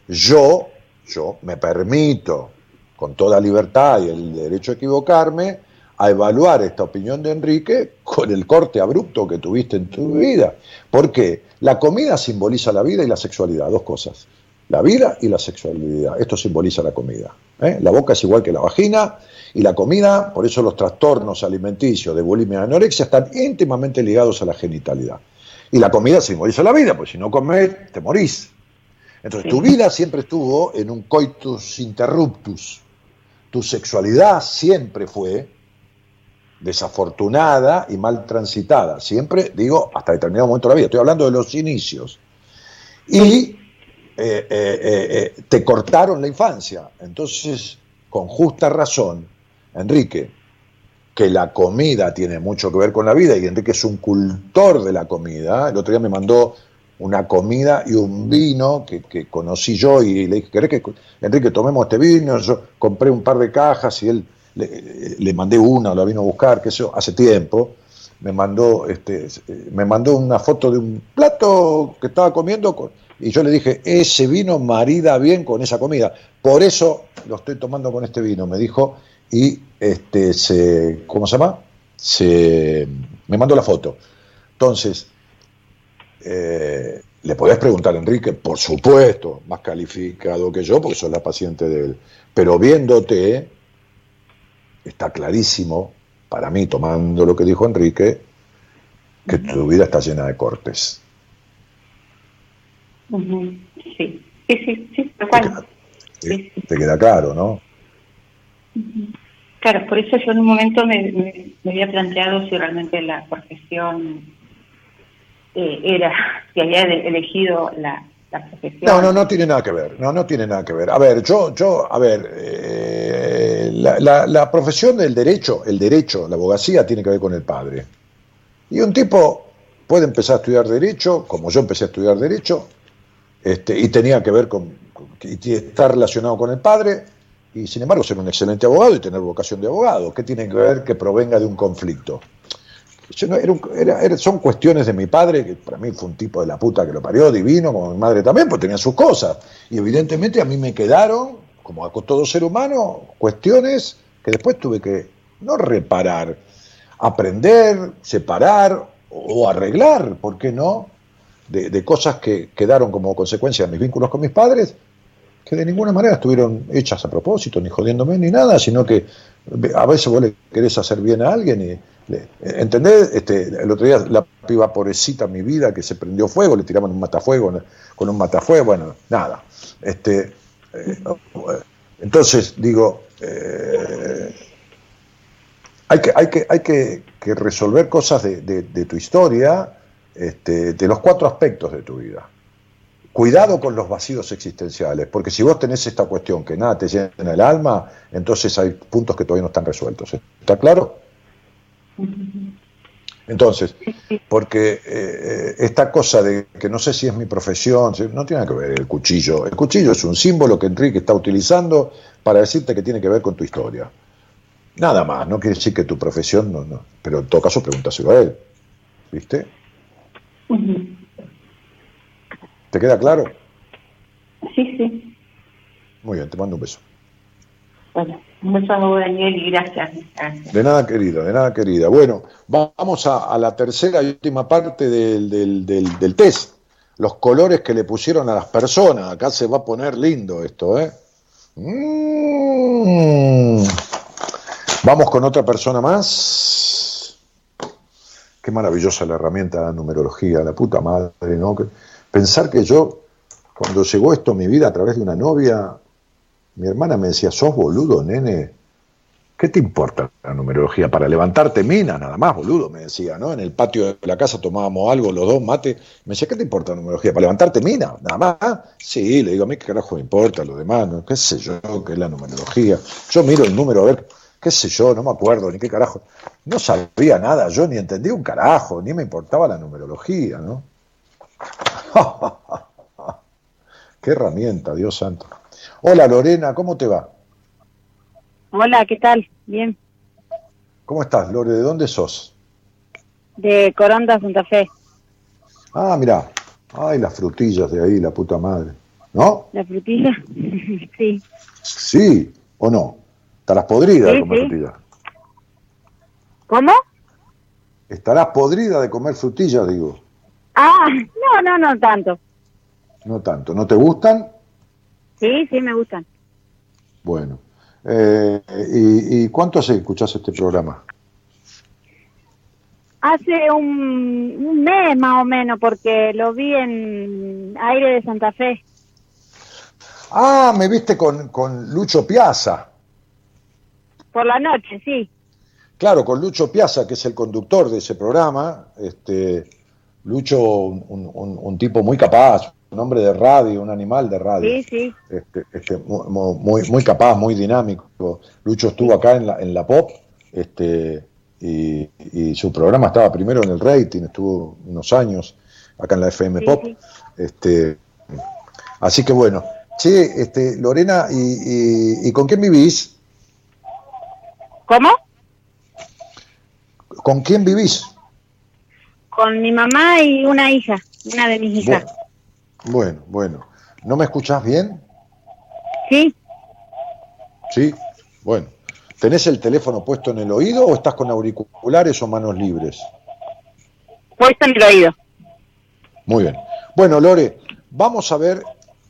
yo, yo me permito, con toda libertad y el derecho a equivocarme, a evaluar esta opinión de Enrique con el corte abrupto que tuviste en tu vida. Porque la comida simboliza la vida y la sexualidad, dos cosas. La vida y la sexualidad. Esto simboliza la comida. ¿eh? La boca es igual que la vagina y la comida, por eso los trastornos alimenticios de bulimia y anorexia están íntimamente ligados a la genitalidad. Y la comida simboliza la vida, pues si no comes, te morís. Entonces, tu vida siempre estuvo en un coitus interruptus. Tu sexualidad siempre fue desafortunada y mal transitada. Siempre, digo, hasta determinado momento de la vida. Estoy hablando de los inicios. Y eh, eh, eh, te cortaron la infancia. Entonces, con justa razón, Enrique, que la comida tiene mucho que ver con la vida y Enrique es un cultor de la comida. El otro día me mandó una comida y un vino que, conocí yo y le dije, ¿querés que Enrique tomemos este vino? Yo compré un par de cajas y él le, mandé una, lo vino a buscar, que eso, hace tiempo. Me mandó, este, me mandó una foto de un plato que estaba comiendo con, y yo le dije, ese vino marida bien con esa comida. Por eso lo estoy tomando con este vino, me dijo, y este se, ¿cómo se llama? Se, me mandó la foto. Entonces, eh, le podés preguntar a Enrique, por supuesto, más calificado que yo, porque soy la paciente de él. Pero viéndote, está clarísimo, para mí, tomando lo que dijo Enrique, que tu vida está llena de cortes. Sí, sí, sí, sí, Te, queda claro, ¿no? Claro, por eso yo en un momento me, había planteado si realmente la profesión eh, era, si había elegido la, No, no, no tiene nada que ver, no, no tiene nada que ver. A ver, yo, yo, a ver, eh, la, la profesión del derecho, el derecho, la abogacía tiene que ver con el padre. Y un tipo puede empezar a estudiar derecho, como yo empecé a estudiar derecho, este, y tenía que ver con, estar relacionado con el padre, y sin embargo ser un excelente abogado y tener vocación de abogado. ¿Qué tiene que ver que provenga de un conflicto? Son cuestiones de mi padre, que para mí fue un tipo de la puta que lo parió, divino, como mi madre también, pues tenía sus cosas. Y evidentemente a mí me quedaron, como a todo ser humano, cuestiones que después tuve que no reparar, aprender, separar o arreglar, ¿por qué no? de, de cosas que quedaron como consecuencia de mis vínculos con mis padres, que de ninguna manera estuvieron hechas a propósito, ni jodiéndome, ni nada, sino que a veces vos le querés hacer bien a alguien y, ¿entendés? Este, el otro día la piba pobrecita, mi vida, que se prendió fuego, le tiramos un matafuego con un matafuego, bueno, nada. Este, eh, entonces, digo, eh, hay que, hay que, hay que, resolver cosas de, de- de tu historia, este, de los cuatro aspectos de tu vida. Cuidado con los vacíos existenciales, porque si vos tenés esta cuestión que nada te llena el alma, entonces hay puntos que todavía no están resueltos. ¿Está claro? Entonces, porque eh, esta cosa de que no sé si es mi profesión, si- no tiene que ver el cuchillo. El cuchillo es un símbolo que Enrique está utilizando para decirte que tiene que ver con tu historia. Nada más, no quiere decir que tu profesión no, no. Pero en todo caso, pregúntaselo a él. ¿Viste? ¿Te queda claro? Sí, sí. Muy bien, te mando un beso. Bueno, un beso, Daniel, y gracias. De nada, querida, de nada, querida. Bueno, vamos a, la tercera y última parte del, del, del- test. Los colores que le pusieron a las personas. Acá se va a poner lindo esto, ¿eh? Mm. Vamos con otra persona más. Qué maravillosa la herramienta de la numerología, la puta madre, ¿no? Pensar que yo, cuando llegó esto a mi vida a través de una novia, mi hermana me decía, sos boludo, nene. ¿Qué te importa la numerología? Para levantarte mina, nada más, boludo, me decía, ¿no? En el patio de la casa tomábamos algo, los dos, mate. Me decía, ¿qué te importa la numerología? ¿Para levantarte mina? Nada más. Sí, le digo, a mí qué carajo me importa lo demás, ¿no? ¿Qué sé yo qué es la numerología? Yo miro el número, a ver, qué sé yo, no me acuerdo, ni qué carajo. No sabía nada, yo ni entendía un carajo, ni me importaba la numerología, ¿no? qué herramienta, Dios santo. Hola Lorena, ¿cómo te va? Hola, ¿qué tal? Bien. ¿Cómo estás, Lore? ¿De dónde sos? De Coronda, Santa Fe. Ah, mirá. Ay, las frutillas de ahí, la puta madre. ¿No? ¿La frutilla? sí. Sí, o no. Estarás podrida de Sí, comer sí. frutillas. ¿Cómo? Estarás podrida de comer frutillas, digo. Ah, no, no, no tanto. No tanto. ¿No te gustan? Sí, sí, me gustan. Bueno. Eh, ¿y, y cuánto hace que escuchás este programa? Hace un, un mes más o menos, porque lo vi en Aire de Santa Fe. Ah, me viste con, con Lucho Piazza. Por la noche, sí. Claro, con Lucho Piazza, que es el conductor de ese programa. Este, Lucho, un, un- un- un tipo muy capaz, un hombre de radio, un animal de radio. Sí, sí. este, este, mu- mu- muy, muy capaz, muy dinámico. Lucho estuvo acá en la, en la pop este, y, y su programa estaba primero en el rating, estuvo unos años acá en la FM Sí, Pop. sí. Este, así que bueno, che, este, Lorena, ¿y, y, y con quién vivís? ¿Cómo? ¿Con quién vivís? Con mi mamá y una hija, una de mis hijas. Bueno, bueno. ¿No me escuchás bien? Sí, Sí. Bueno. ¿Tenés el teléfono puesto en el oído o estás con auriculares o manos libres? puesto en el oído. Muy bien. Bueno, Lore, vamos a ver,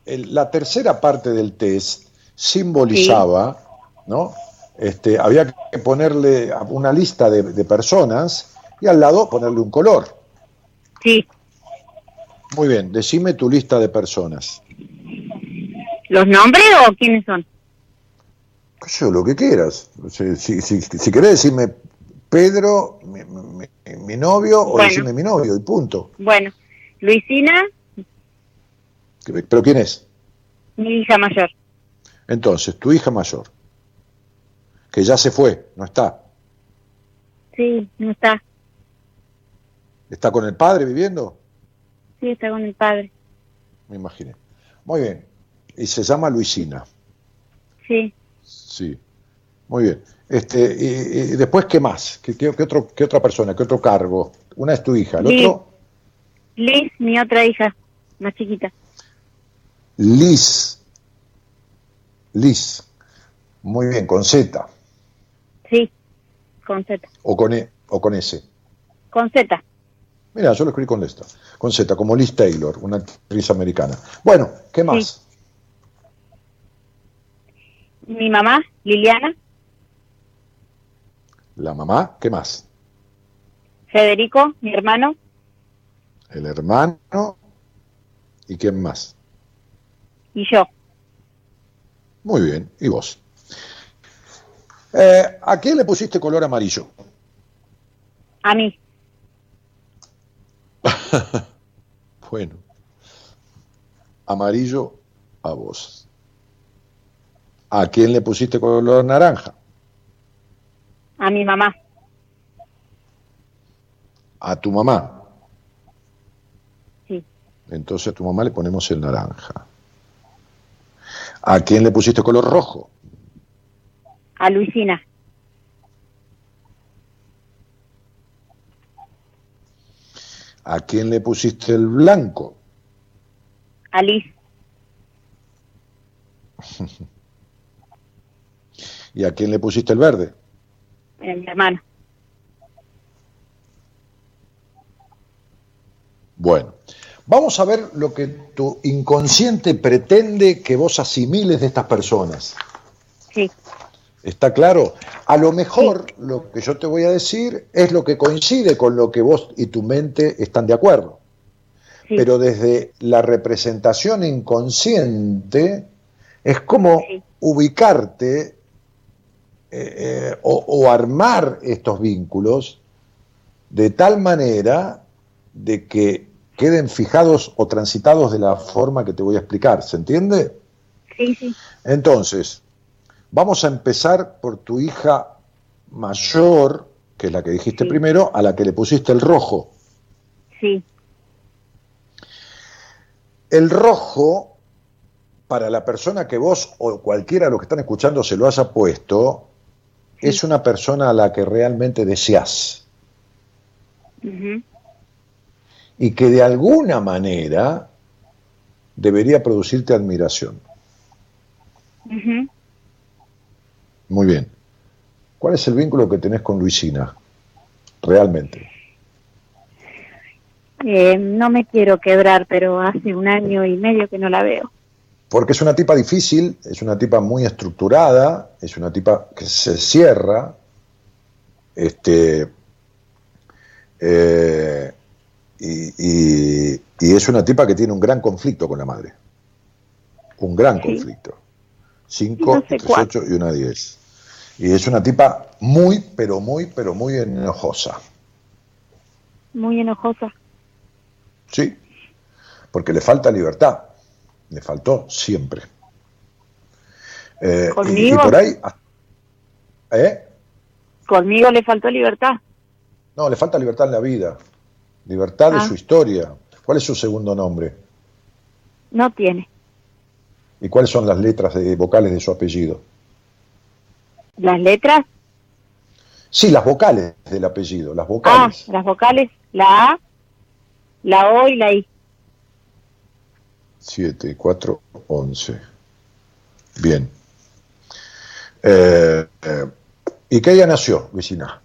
el- la tercera parte del test simbolizaba, ¿no? Este, había que ponerle una lista de, de personas y al lado ponerle un color. Sí, Muy bien, decime tu lista de personas. ¿los nombres o quiénes son? sé yo, lo que quieras. Si, si, si- si querés decirme Pedro, mi, mi- mi novio, o Bueno. decirme mi novio, y punto. Bueno, Luisina, ¿Pero quién es? mi hija mayor. Entonces, tu hija mayor, que ya se fue, no está. Sí, no está. ¿Está con el padre viviendo? Sí, está con el padre. Me imaginé. Muy bien. Y se llama Luisina. Sí. Sí. Muy bien. Este, y, y después, ¿qué más? ¿Qué, qué- qué otro, ¿Qué otra persona? ¿Qué otro cargo? Una es tu hija, el Liz. otro, Liz, mi otra hija, más chiquita. Liz. Liz. Muy bien, con Z Sí, con Z. o con, e, o con S. Con Z. Mira, yo lo escribí con esta, con Z, como Liz Taylor, una actriz americana. Bueno, ¿qué más? Mi mamá, Liliana. La mamá, ¿qué más? Federico, mi hermano. El hermano. ¿Y quién más? Y yo. Muy bien, ¿y vos? Eh, ¿A quién le pusiste color amarillo? A mí. bueno. Amarillo a vos. ¿A quién le pusiste color naranja? A mi mamá. A tu mamá. Sí. Entonces a tu mamá le ponemos el naranja. ¿A quién le pusiste color rojo? A Luisina. ¿A quién le pusiste el blanco? A Liz. ¿Y a quién le pusiste el verde? A mi hermano. Bueno, vamos a ver lo que tu inconsciente pretende que vos asimiles de estas personas. Sí. ¿Está claro? A lo mejor lo que yo te voy a decir es lo que coincide con lo que vos y tu mente están de acuerdo. Sí. Pero desde la representación inconsciente es como Sí. ubicarte eh, eh, o, o armar estos vínculos de tal manera de que queden fijados o transitados de la forma que te voy a explicar. ¿Se entiende? Sí, sí. Entonces, vamos a empezar por tu hija mayor, que es la que dijiste Sí. primero, a la que le pusiste el rojo. Sí. El rojo, para la persona que vos o cualquiera de los que están escuchando se lo haya puesto, es una persona a la que realmente deseas y que de alguna manera debería producirte admiración. Ujú. Muy bien. ¿Cuál es el vínculo que tenés con Luisina? Realmente. Eh, no me quiero quebrar, pero hace un año y medio que no la veo. Porque es una tipa difícil, es una tipa muy estructurada, es una tipa que se cierra, este, eh, y, y- y es una tipa que tiene un gran conflicto con la madre. Un gran Sí. conflicto. Cinco, No sé tres, cuál. ocho y una diez. Y es una tipa muy, pero muy, pero muy enojosa. Muy enojosa. Sí, porque le falta libertad. Le faltó siempre. Eh, y- por ahí. ¿Eh? Conmigo le faltó libertad. No, le falta libertad en la vida. Libertad de Ah. su historia. ¿Cuál es su segundo nombre? No tiene. ¿Y cuáles son las letras de, vocales de su apellido? Las letras. Sí, las vocales del apellido, las Ah, vocales. las vocales. La A, la O y la I. 7, 4, 11. Bien. Eh, eh, ¿Y qué día nació, Luisina?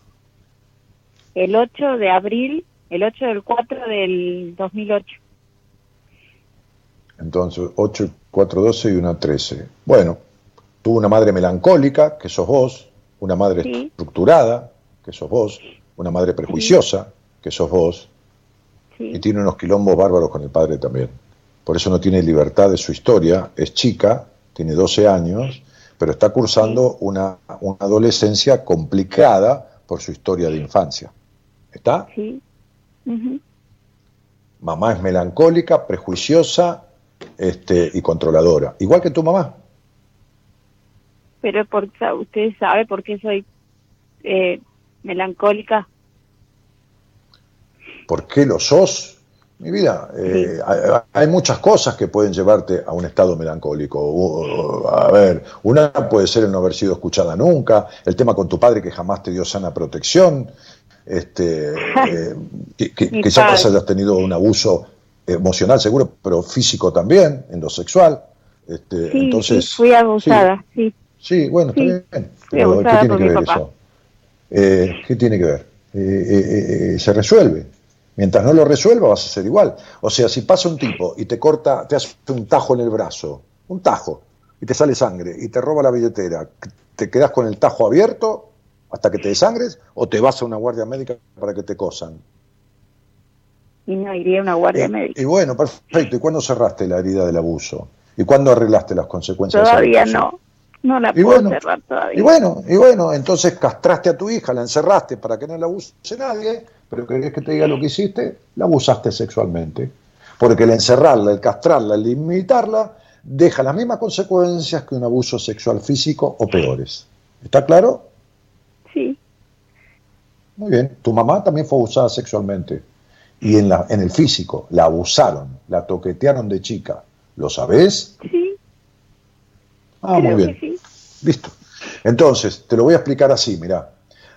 El 8 de abril, el 8 del 4 del 2008. Entonces, 8, 4, 12 y una 13. Bueno, tuvo una madre melancólica, que sos vos, una madre Sí. estructurada, que sos vos, una madre prejuiciosa, que sos vos, y tiene unos quilombos bárbaros con el padre también. Por eso no tiene libertad de su historia, es chica, tiene 12 años, pero está cursando una, una adolescencia complicada por su historia de infancia. ¿Está? Sí. Mamá es melancólica, prejuiciosa este, y controladora, igual que tu mamá. Pero por, usted sabe por qué soy eh, melancólica. ¿Por qué lo sos? Mi vida, eh, hay, hay muchas cosas que pueden llevarte a un estado melancólico. Uh, a ver, una puede ser el no haber sido escuchada nunca, el tema con tu padre que jamás te dio sana protección, este, eh, que, que- quizás hayas tenido un abuso emocional seguro, pero físico también, en lo sexual. Este, Sí, entonces, sí, fui abusada, sí. Sí, bueno, está bien. Pero, ¿Qué tiene que ver papá. eso? Eh, ¿Qué tiene que ver? Eh, eh, eh, se resuelve. Mientras no lo resuelva vas a ser igual. O sea, si pasa un tipo y te corta, te hace un tajo en el brazo, un tajo, y te sale sangre, y te roba la billetera, ¿te quedas con el tajo abierto hasta que te desangres o te vas a una guardia médica para que te cosan? Y no iría a una guardia y, médica. Y bueno, perfecto. ¿Y cuándo cerraste la herida del abuso? ¿Y cuándo arreglaste las consecuencias? Todavía no. No la y puedo bueno, cerrar todavía. Y bueno, y bueno, entonces castraste a tu hija, la encerraste para que no la abuse nadie, pero querés que te diga lo que hiciste, la abusaste sexualmente. Porque el encerrarla, el castrarla, el limitarla, deja las mismas consecuencias que un abuso sexual físico o peores. ¿Está claro? Sí. Muy bien. Tu mamá también fue abusada sexualmente. Y en, la, en el físico, la abusaron, la toquetearon de chica. ¿Lo sabés? Sí. Ah, muy bien. Sí. Listo. Entonces, te lo voy a explicar así, mira.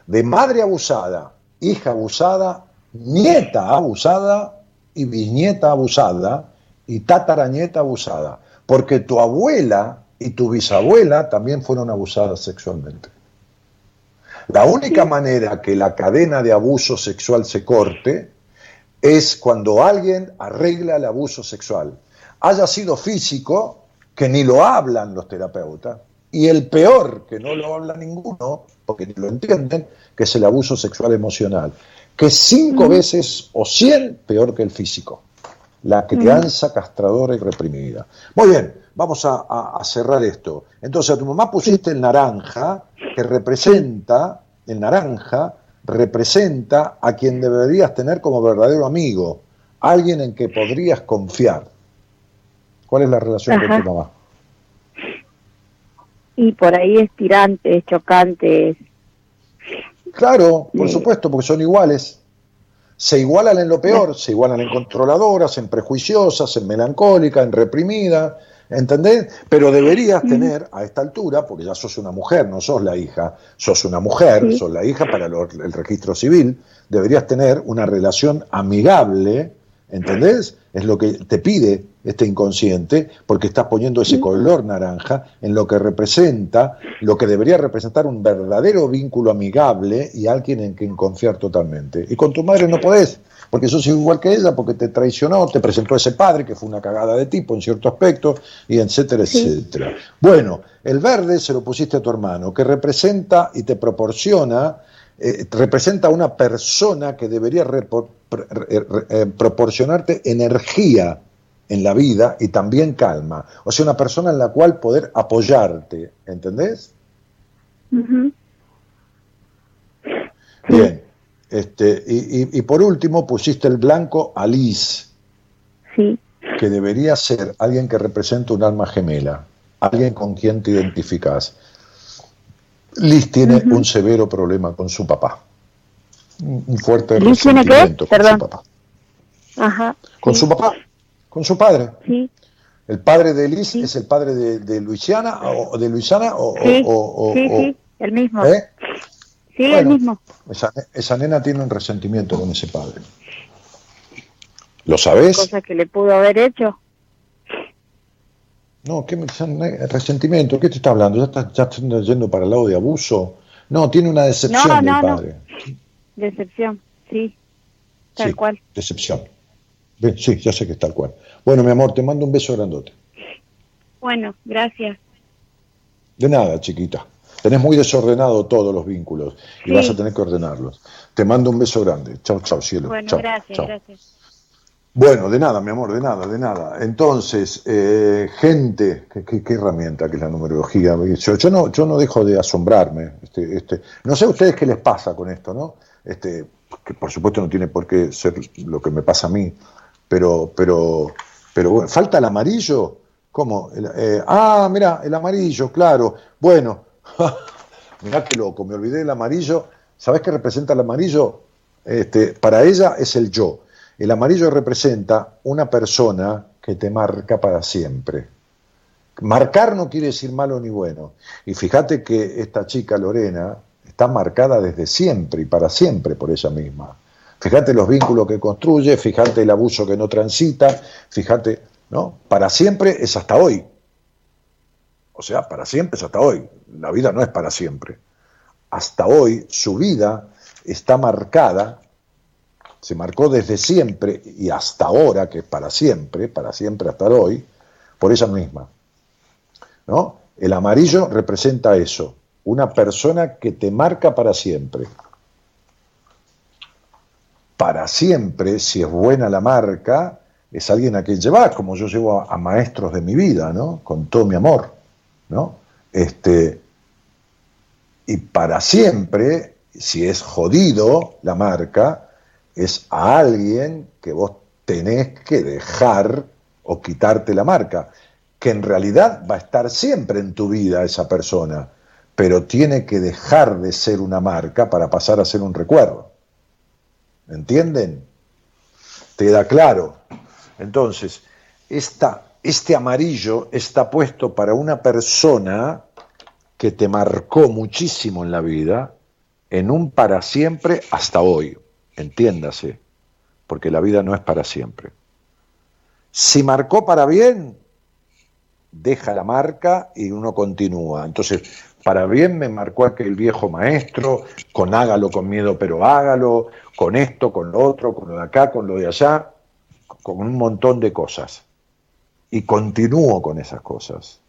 De madre abusada, hija abusada, nieta abusada y bisnieta abusada y tataranieta abusada. Porque tu abuela y tu bisabuela también fueron abusadas sexualmente. La única manera que la cadena de abuso sexual se corte es cuando alguien arregla el abuso sexual. Haya sido físico, que ni lo hablan los terapeutas, y el peor, que no lo habla ninguno, porque ni lo entienden, que es el abuso sexual emocional, que es cinco veces o cien peor que el físico. La crianza castradora y reprimida. Muy bien, vamos a, a, a, cerrar esto. Entonces a tu mamá pusiste el naranja, que representa, el naranja representa a quien deberías tener como verdadero amigo, alguien en que podrías confiar. ¿Cuál es la relación Ajá. con tu mamá? Y por ahí es tirante, es chocante. es- Claro, por supuesto, porque son iguales. Se igualan en lo peor, se igualan en controladoras, en prejuiciosas, en melancólicas, en reprimidas, ¿entendés? Pero deberías tener a esta altura, porque ya sos una mujer, no sos la hija, sos una mujer, Sí. sos la hija para lo- el registro civil, deberías tener una relación amigable, ¿entendés? Es lo que te pide este inconsciente, porque estás poniendo ese color naranja en lo que representa, lo que debería representar un verdadero vínculo amigable y alguien en quien confiar totalmente. Y con tu madre no podés, porque sos igual que ella, porque te traicionó, te presentó a ese padre que fue una cagada de tipo en cierto aspecto, y etcétera, Sí. etcétera. Bueno, el verde se lo pusiste a tu hermano, que representa y te proporciona eh, representa una persona que debería eh, proporcionarte energía en la vida y también calma. O sea, una persona en la cual poder apoyarte, ¿entendés? Bien. Este, y, y- y por último pusiste el blanco a Liz, Sí, que debería ser alguien que representa un alma gemela, alguien con quien te identificas. Liz tiene un severo problema con su papá. Un fuerte resentimiento con su papá. ajá. Con sí, su papá, con su padre. Sí, ¿El padre de Liz Sí. es el padre de, de Luisiana o de Luisiana o, sí, o- o- sí, o- sí, el mismo. ¿eh? Sí, el mismo. Esa, esa nena tiene un resentimiento con ese padre. ¿Lo sabes? Cosa que le pudo haber hecho. No, ¿qué me- resentimiento? ¿Qué te está hablando? ¿Ya estás ya estás yendo para el lado de abuso? No, tiene una decepción No, del no. Decepción, sí. Tal Sí, cual. Decepción. Sí, ya sé que es tal cual. Bueno, mi amor, te mando un beso grandote. Bueno, gracias. De nada, chiquita. Tenés muy desordenado todos los vínculos y vas a tener que ordenarlos. Te mando un beso grande. Chao, chao, cielo. Bueno, gracias, gracias. Bueno, de nada, mi amor, de nada, de nada. Entonces, eh, gente, ¿qué, qué, qué herramienta que es la numerología. Yo, yo no, yo no dejo de asombrarme. Este, este, no sé a ustedes qué les pasa con esto, ¿no? Este, que por supuesto no tiene por qué ser lo que me pasa a mí, pero, pero, pero bueno, falta el amarillo. ¿Cómo? Eh, ah, mira, el amarillo, claro. Bueno, mirá qué loco, me olvidé del amarillo. ¿Sabés qué representa el amarillo? Este, para ella es el yo. El amarillo representa una persona que te marca para siempre. Marcar no quiere decir malo ni bueno. Y fíjate que esta chica Lorena está marcada desde siempre y para siempre por ella misma. Fíjate los vínculos que construye, fíjate el abuso que no transita, fíjate, ¿no? Para siempre es hasta hoy. O sea, para siempre es hasta hoy. La vida no es para siempre. Hasta hoy su vida está marcada se marcó desde siempre y hasta ahora, que es para siempre, para siempre hasta hoy, por ella misma. ¿No? El amarillo representa eso, una persona que te marca para siempre. Para siempre, si es buena la marca, es alguien a quien llevas, como yo llevo a, a maestros de mi vida, ¿no? Con todo mi amor, ¿no? Este, y para siempre, si es jodido la marca, es a alguien que vos tenés que dejar o quitarte la marca, que en realidad va a estar siempre en tu vida esa persona, pero tiene que dejar de ser una marca para pasar a ser un recuerdo. ¿Me entienden? ¿Te da claro? Entonces, esta, este amarillo está puesto para una persona que te marcó muchísimo en la vida, en un para siempre hasta hoy, entiéndase, porque la vida no es para siempre. Si marcó para bien, deja la marca y uno continúa. Entonces, para bien me marcó aquel viejo maestro, con hágalo con miedo, pero hágalo, con esto, con lo otro, con lo de acá, con lo de allá, con un montón de cosas. Y continúo con esas cosas.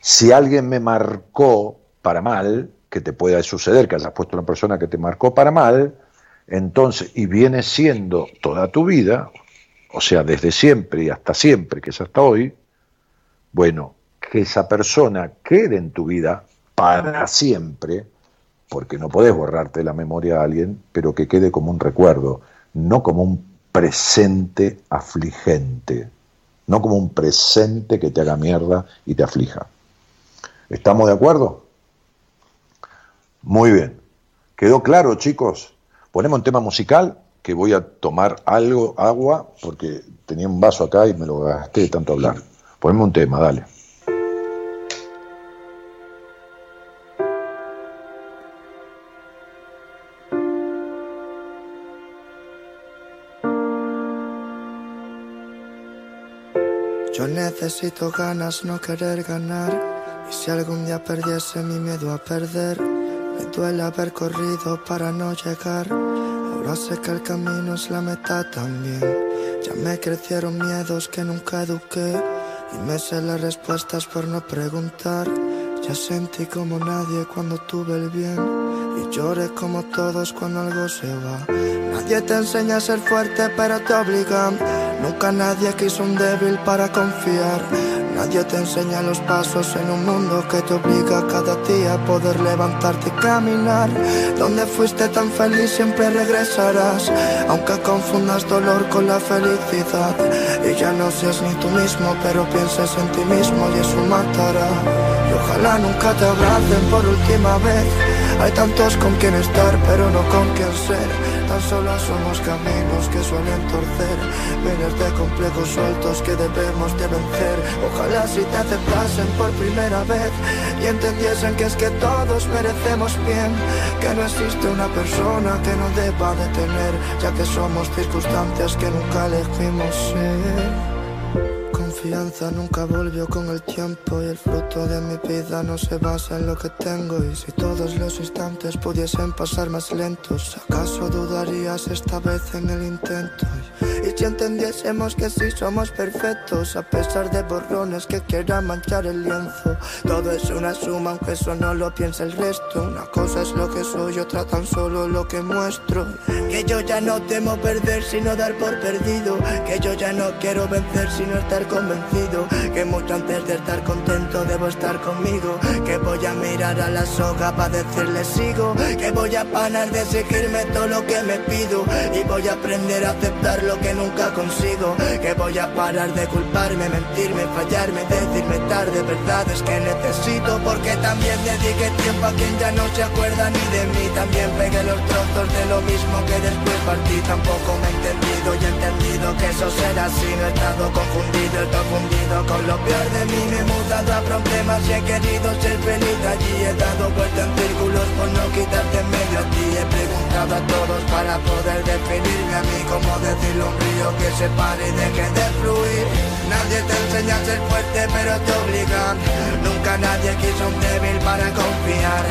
Si alguien me marcó para mal, que te pueda suceder que hayas puesto una persona que te marcó para mal, entonces, y viene siendo toda tu vida, o sea, desde siempre y hasta siempre, que es hasta hoy, bueno, que esa persona quede en tu vida para siempre, porque no podés borrarte la memoria a alguien, pero que quede como un recuerdo, no como un presente afligente, no como un presente que te haga mierda y te aflija. ¿Estamos de acuerdo? Muy bien. ¿Quedó claro, chicos? Ponemos un tema musical que voy a tomar algo, agua, porque tenía un vaso acá y me lo gasté de tanto hablar. Ponemos un tema, dale. Yo necesito ganas, no querer ganar. Y si algún día perdiese mi miedo a perder, me duele haber corrido para no llegar. Ahora sé que el camino es la meta también. Ya me crecieron miedos que nunca eduqué. Y me sé las respuestas por no preguntar. Ya sentí como nadie cuando tuve el bien. Y lloré como todos cuando algo se va. Nadie te enseña a ser fuerte, pero te obligan. Nunca nadie quiso un débil para confiar. Nadie te enseña los pasos en un mundo que te obliga cada día a poder levantarte y caminar. Donde fuiste tan feliz siempre regresarás, aunque confundas dolor con la felicidad. Y ya no seas ni tú mismo, pero pienses en ti mismo y eso matará. Y ojalá nunca te abracen por última vez. Hay tantos con quien estar, pero no con quien ser. Tan solo somos caminos que suelen torcer. Miles de complejos sueltos que debemos de vencer. Ojalá si te aceptasen por primera vez y entendiesen que es que todos merecemos bien. Que no existe una persona que no deba de tener, ya que somos circunstancias que nunca elegimos ser. Confianza nunca volvió con el tiempo y el fruto de mi vida no se basa en lo que tengo. Y si todos los instantes pudiesen pasar más lentos, ¿acaso dudarías esta vez en el intento? Y si entendiésemos que sí somos perfectos a pesar de borrones que quieran manchar el lienzo, todo es una suma aunque eso no lo piensa el resto, una cosa es lo que soy, otra tan solo lo que muestro, que yo ya no temo perder sino dar por perdido, que yo ya no quiero vencer sino estar convencido que mucho antes de estar contento debo estar conmigo. Que voy a mirar a la soga para decirle sigo. Que voy a parar de exigirme todo lo que me pido. Y voy a aprender a aceptar lo que nunca consigo. Que voy a parar de culparme, mentirme, fallarme, decirme tarde verdades que necesito. Porque también dediqué tiempo a quien ya no se acuerda ni de mí. También pegué los trozos de lo mismo que después partí. Tampoco me he entendido y he entendido que eso será así. No he estado confundido, confundido con lo peor de mí Me he mudado a problemas y he querido ser feliz. Allí He dado vuelta en círculos por no quitarte en medio a ti. He preguntado a todos para poder definirme a mí Como decirle un río que se pare y deje de fluir. Nadie te enseña a ser fuerte pero te obligan. Nunca nadie quiso un débil para confiar.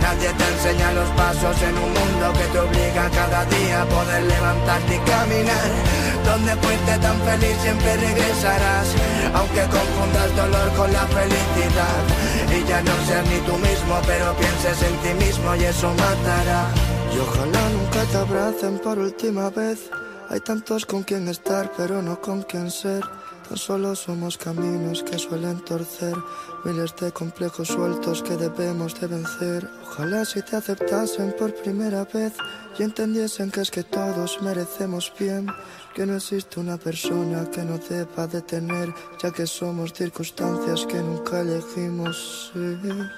Nadie te enseña los pasos en un mundo que te obliga cada día a poder levantarte y caminar. Donde fuiste tan feliz siempre regresarás, aunque confundas dolor con la felicidad. Y ya no seas ni tú mismo, pero pienses en ti mismo y eso matará. Y ojalá nunca te abracen por última vez. Hay tantos con quien estar, pero no con quien ser. Tan solo somos caminos que suelen torcer, miles de complejos sueltos que debemos de vencer. Ojalá si te aceptasen por primera vez y entendiesen que es que todos merecemos bien, que no existe una persona que no deba de tener, ya que somos circunstancias que nunca elegimos ser.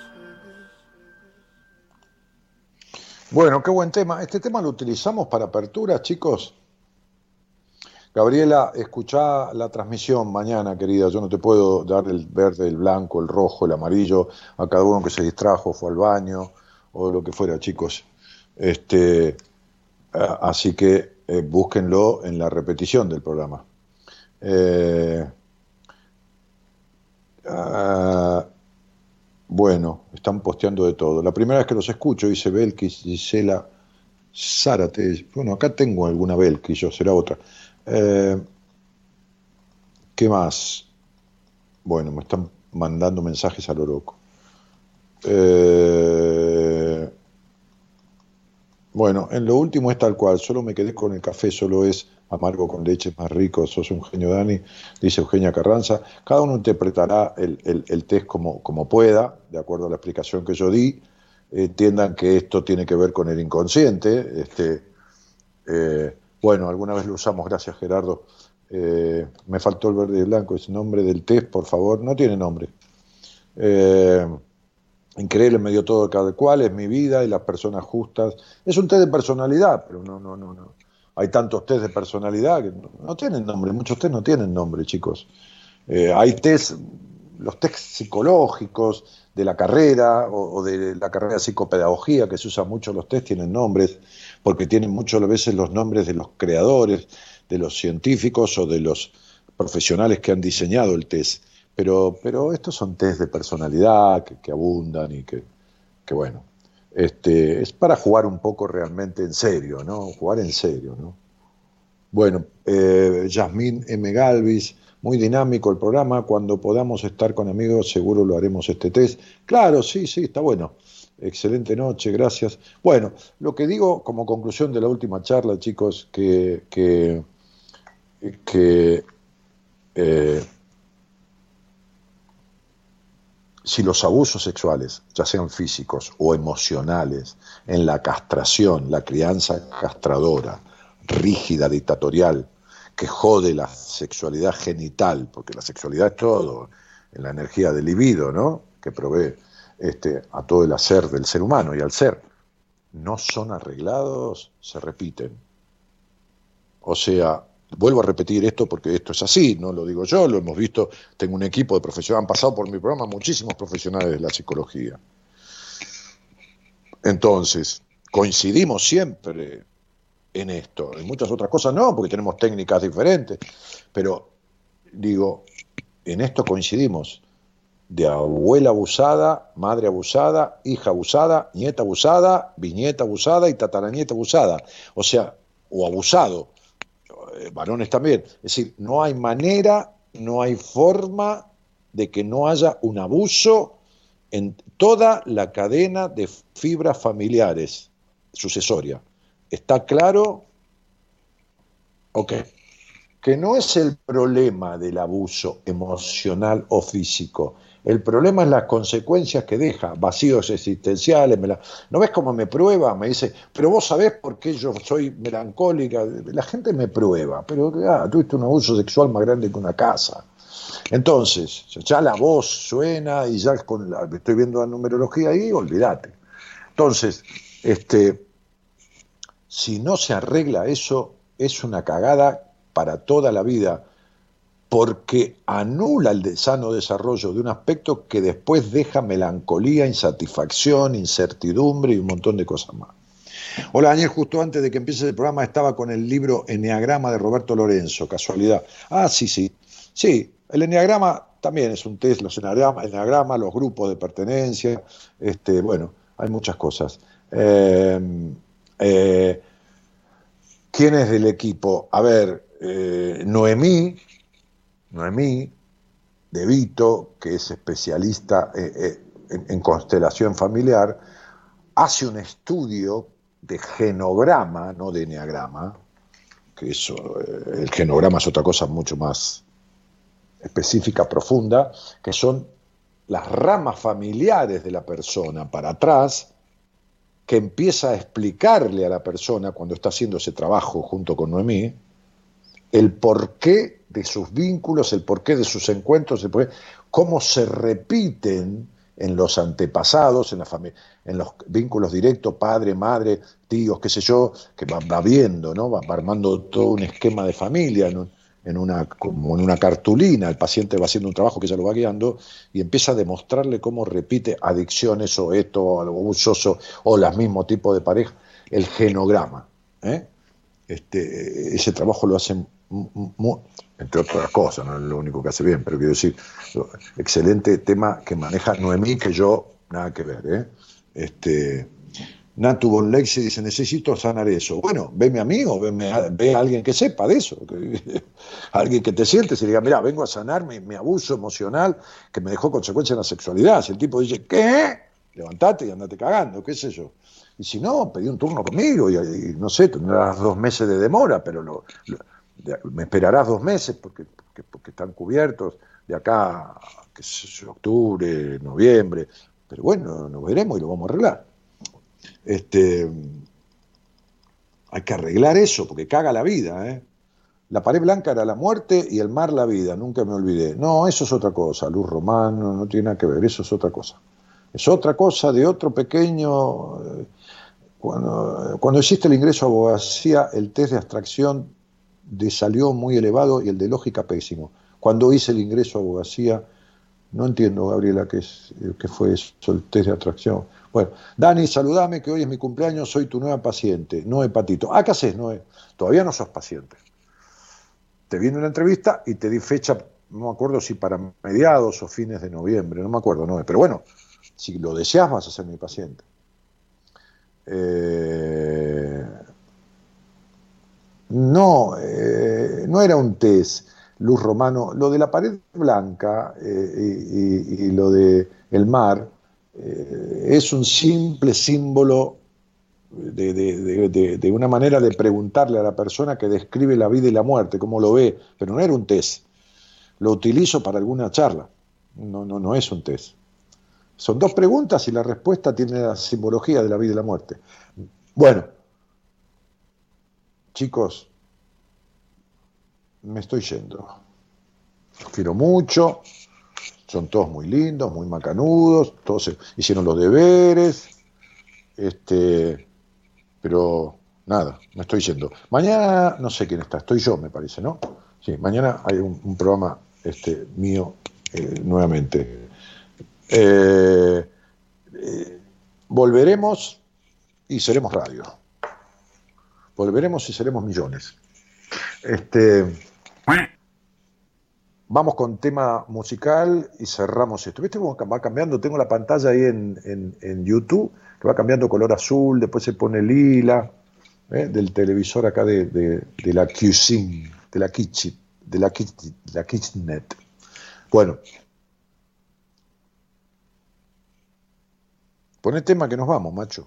Bueno, qué buen tema. Este tema lo utilizamos para apertura, chicos. Gabriela, escuchá la transmisión mañana, querida. Yo no te puedo dar el verde, el blanco, el rojo, el amarillo a cada uno que se distrajo, fue al baño o lo que fuera, chicos. Este, así que eh, búsquenlo en la repetición del programa. Eh, ah, bueno, están posteando de todo. La primera vez que los escucho, dice Belkis, Gisela Zárate. Bueno, acá tengo alguna Belkis, yo será otra. Eh, ¿Qué más? Bueno, me están mandando mensajes a lo loco. Eh, bueno, en lo último es tal cual, solo me quedé con el café, solo es amargo con leche, más rico, sos un genio Dani, dice Eugenia Carranza. Cada uno interpretará el, test como, pueda, de acuerdo a la explicación que yo di. Entiendan que esto tiene que ver con el inconsciente. Este, eh, bueno, alguna vez lo usamos, gracias Gerardo. Eh, me faltó el verde y el blanco, ese nombre del test, por favor, no tiene nombre. Eh, increíble, me dio todo cada cual, es mi vida y las personas justas. Es un test de personalidad, pero no, no, no, no. Hay tantos test de personalidad que no, tienen nombre, muchos test no tienen nombre, chicos. Eh, hay test, los test psicológicos de la carrera o, o, de la carrera de psicopedagogía, que se usan mucho los test, tienen nombres porque tienen muchas veces los nombres de los creadores, de los científicos o de los profesionales que han diseñado el test. Pero, pero estos son test de personalidad que, abundan y que, bueno, este, es para jugar un poco realmente en serio, ¿no? Jugar en serio, ¿no? Bueno, eh, Yasmín M. Galvis, muy dinámico el programa, cuando podamos estar con amigos seguro lo haremos este test. Claro, sí, sí, está bueno. Excelente noche, gracias. Bueno, lo que digo como conclusión de la última charla, chicos, que, que, eh, si los abusos sexuales, ya sean físicos o emocionales, en la castración, la crianza castradora, rígida, dictatorial, que jode la sexualidad genital, porque la sexualidad es todo, en la energía del libido, ¿no? Que provee este, a todo el hacer del ser humano y al ser, no son arreglados, se repiten. O sea, vuelvo a repetir esto porque esto es así, no lo digo yo, lo hemos visto, tengo un equipo de profesionales, han pasado por mi programa muchísimos profesionales de la psicología. Entonces, coincidimos siempre en esto, en muchas otras cosas no, porque tenemos técnicas diferentes, pero digo, en esto coincidimos de abuela abusada, madre abusada, hija abusada, nieta abusada, bisnieta abusada y tataranieta abusada. O sea, o abusado, eh, varones también. Es decir, no hay manera, no hay forma de que no haya un abuso en toda la cadena de fibras familiares sucesoria. ¿Está claro? Ok. Que no es el problema del abuso emocional o físico, el problema es las consecuencias que deja, vacíos existenciales. ¿No ves cómo me prueba? Me dice, pero vos sabés por qué yo soy melancólica. La gente me prueba, pero ah, tuviste un abuso sexual más grande que una casa. Entonces, ya la voz suena y ya estoy viendo la numerología ahí, olvídate. Entonces, este, si no se arregla eso, es una cagada para toda la vida porque anula el sano desarrollo de un aspecto que después deja melancolía, insatisfacción, incertidumbre y un montón de cosas más. Hola Daniel, justo antes de que empiece el programa estaba con el libro Enneagrama de Roberto Lorenzo, casualidad. Ah, sí, sí. Sí, el Enneagrama también es un test, los enneagramas, los grupos de pertenencia, este, bueno, hay muchas cosas. Eh, eh, ¿Quién es del equipo? A ver, eh, Noemí, Noemí de Vito, que es especialista en, en constelación familiar, hace un estudio de genograma, no de eneagrama, que eso, eh, el genograma es otra cosa mucho más específica, profunda, que son las ramas familiares de la persona para atrás, que empieza a explicarle a la persona cuando está haciendo ese trabajo junto con Noemí, el porqué de sus vínculos, el porqué de sus encuentros, el porqué, cómo se repiten en los antepasados, en, la en los vínculos directos, padre, madre, tíos, qué sé yo, que va, viendo, ¿no? Va, armando todo un esquema de familia, en una, como en una cartulina, el paciente va haciendo un trabajo que ya lo va guiando y empieza a demostrarle cómo repite adicciones o esto, o algo abusoso, o los mismos tipos de pareja, el genograma. ¿eh? Este, ese trabajo lo hacen entre otras cosas, no es lo único que hace bien, pero quiero decir, excelente tema que maneja Noemí, que yo nada que ver. ¿eh? Este, Natu von Lexi dice, necesito sanar eso. Bueno, veme a mí o ve a alguien que sepa de eso, alguien que te siente y diga, mira, vengo a sanar mi, abuso emocional que me dejó consecuencias en la sexualidad. Si el tipo dice, ¿qué? Levantate y andate cagando, qué sé yo. Y si no, pedí un turno conmigo y, no sé, tendrás dos meses de demora, pero lo me esperarás dos meses porque, porque, están cubiertos de acá, que es octubre, noviembre, pero bueno, nos veremos y lo vamos a arreglar. Este, hay que arreglar eso porque caga la vida, ¿eh? La pared blanca era la muerte y el mar la vida, nunca me olvidé. No, eso es otra cosa, luz romano, no tiene nada que ver, eso es otra cosa. Es otra cosa de otro pequeño... Eh, cuando, cuando existe el ingreso a abogacía, el test de abstracción de salió muy elevado y el de lógica pésimo. Cuando hice el ingreso a abogacía, no entiendo, Gabriela, qué, es, qué fue eso, el test de atracción. Bueno, Dani, saludame que hoy es mi cumpleaños, soy tu nueva paciente, no hepatito. Ah, ¿qué haces, Noé? Todavía no sos paciente. Te viene una entrevista y te di fecha, no me acuerdo si para mediados o fines de noviembre, no me acuerdo, Noé. Pero bueno, si lo deseas vas a ser mi paciente. Eh, no, eh, no era un test, Luz Romano. Lo de la pared blanca eh, y, lo de el mar eh, es un simple símbolo de, una manera de preguntarle a la persona que describe la vida y la muerte, cómo lo ve, pero no era un test. Lo utilizo para alguna charla. No, no, no es un test. Son dos preguntas y la respuesta tiene la simbología de la vida y la muerte. Bueno, chicos, me estoy yendo. Los quiero mucho, son todos muy lindos, muy macanudos, todos hicieron los deberes, este, pero nada, me estoy yendo. Mañana no sé quién está, estoy yo, me parece, ¿no? Sí, mañana hay un, programa este, mío eh, nuevamente. Eh, eh, volveremos y seremos radio. Volveremos y seremos millones. Este, vamos con tema musical y cerramos esto. ¿Viste cómo va cambiando? Tengo la pantalla ahí en, YouTube, que va cambiando color azul, después se pone lila, ¿eh? del televisor acá de, la QSIM, de la Kitchen, de la, de la Kitchenet. Bueno. Pon el tema que nos vamos, macho.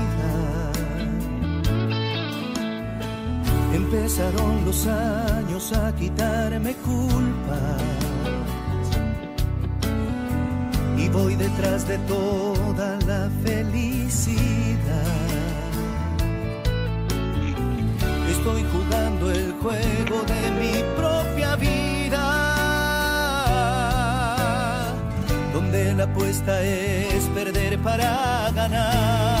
Empezaron los años a quitarme culpas y voy detrás de toda la felicidad. Es estoy jugando el juego de mi propia vida, donde la apuesta es perder para ganar.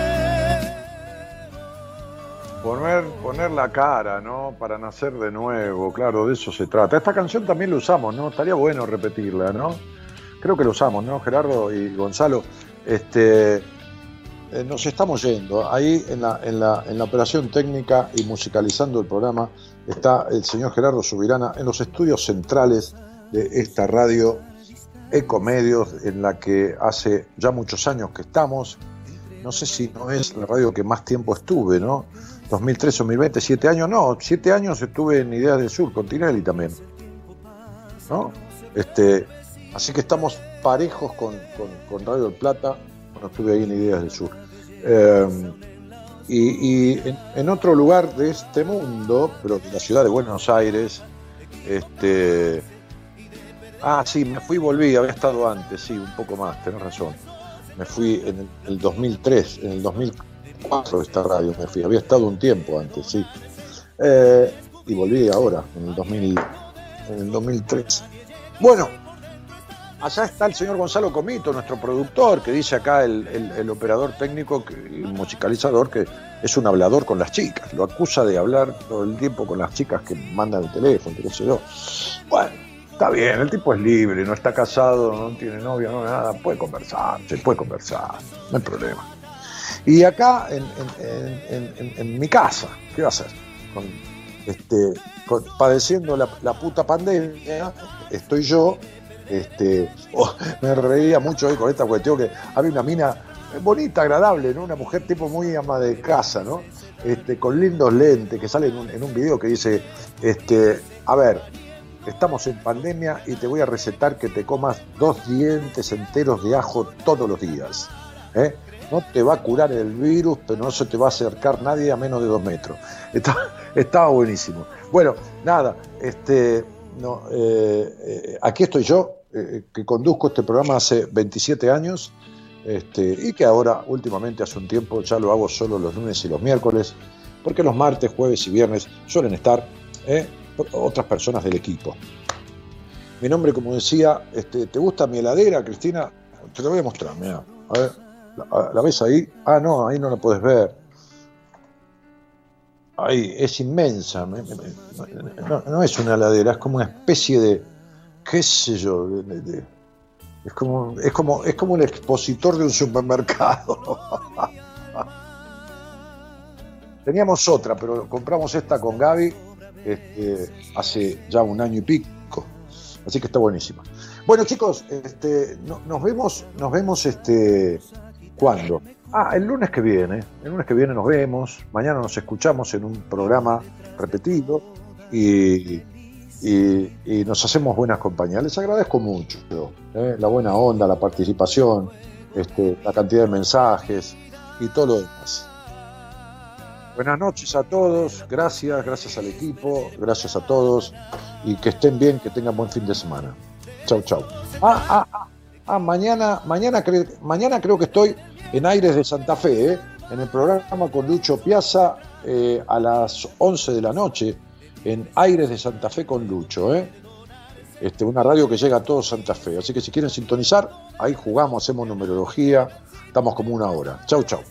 Poner, poner la cara, ¿no? Para nacer de nuevo, claro, de eso se trata. Esta canción también la usamos, ¿no? Estaría bueno repetirla, ¿no? Creo que la usamos, ¿no? Gerardo y Gonzalo. Este, eh, nos estamos yendo. Ahí en la, en, la, en la operación técnica y musicalizando el programa está el señor Gerardo Subirana en los estudios centrales de esta radio Ecomedios, en la que hace ya muchos años que estamos. No sé si no es la radio que más tiempo estuve, ¿no? 2003, 2020, siete años, no, siete años estuve en Ideas del Sur, con Tinelli también. ¿No? Este, así que estamos parejos con, con, Radio del Plata, cuando estuve ahí en Ideas del Sur. Eh, y, y en, otro lugar de este mundo, pero la ciudad de Buenos Aires, este. Ah, sí, me fui y volví, había estado antes, sí, un poco más, tenés razón. Me fui en el 2003, en el 2004 de esta radio me fui, había estado un tiempo antes, sí. Eh, y volví ahora, en el, 2000, en el 2003. Bueno, allá está el señor Gonzalo Comito, nuestro productor, que dice acá el, el, el operador técnico y musicalizador que es un hablador con las chicas. Lo acusa de hablar todo el tiempo con las chicas que mandan el teléfono, qué sé yo. Bueno, está bien, el tipo es libre, no está casado, no tiene novia, no nada, puede conversar, se puede conversar, no hay problema. Y acá en, mi casa, ¿qué va a hacer? Este, padeciendo la, puta pandemia, estoy yo este, oh, me reía mucho hoy con esta cuestión que había una mina bonita, agradable, ¿no? Una mujer tipo muy ama de casa, ¿no? Este, con lindos lentes, que sale en un, en un video que dice, este, a ver, estamos en pandemia y te voy a recetar que te comas dos dientes enteros de ajo todos los días. ¿eh? No te va a curar el virus, pero no se te va a acercar nadie a menos de dos metros. Estaba buenísimo. Bueno, nada, este, no, eh, eh, aquí estoy yo, eh, que conduzco este programa hace 27 años este, y que ahora últimamente hace un tiempo ya lo hago solo los lunes y los miércoles, porque los martes, jueves y viernes suelen estar otras personas del equipo. Mi nombre, como decía, este, ¿te gusta mi heladera, Cristina? Te lo voy a mostrar, mira. A ver, ¿la, ¿la ves ahí? Ah, no, ahí no la puedes ver. Ahí, es inmensa. No, no, es una heladera, es como una especie de, qué sé yo, de, es, como, es, como, es como un expositor de un supermercado. Teníamos otra, pero compramos esta con Gaby este, hace ya un año y pico. Así que está buenísima. Bueno, chicos, este, no, nos vemos, nos vemos este, ¿cuándo? Ah, el lunes que viene. El lunes que viene nos vemos. Mañana nos escuchamos en un programa repetido y, y, nos hacemos buenas compañías. Les agradezco mucho ¿eh? la buena onda, la participación, este, la cantidad de mensajes y todo lo demás. Buenas noches a todos, gracias, gracias al equipo, gracias a todos y que estén bien, que tengan buen fin de semana. Chau, chau. Ah, ah, ah, ah mañana, mañana, cre mañana creo que estoy en Aires de Santa Fe, ¿eh? en el programa con Lucho Piazza eh, a las 11 de la noche, en Aires de Santa Fe con Lucho. ¿eh? Este, una radio que llega a todo Santa Fe. Así que si quieren sintonizar, ahí jugamos, hacemos numerología, estamos como una hora. Chau, chau.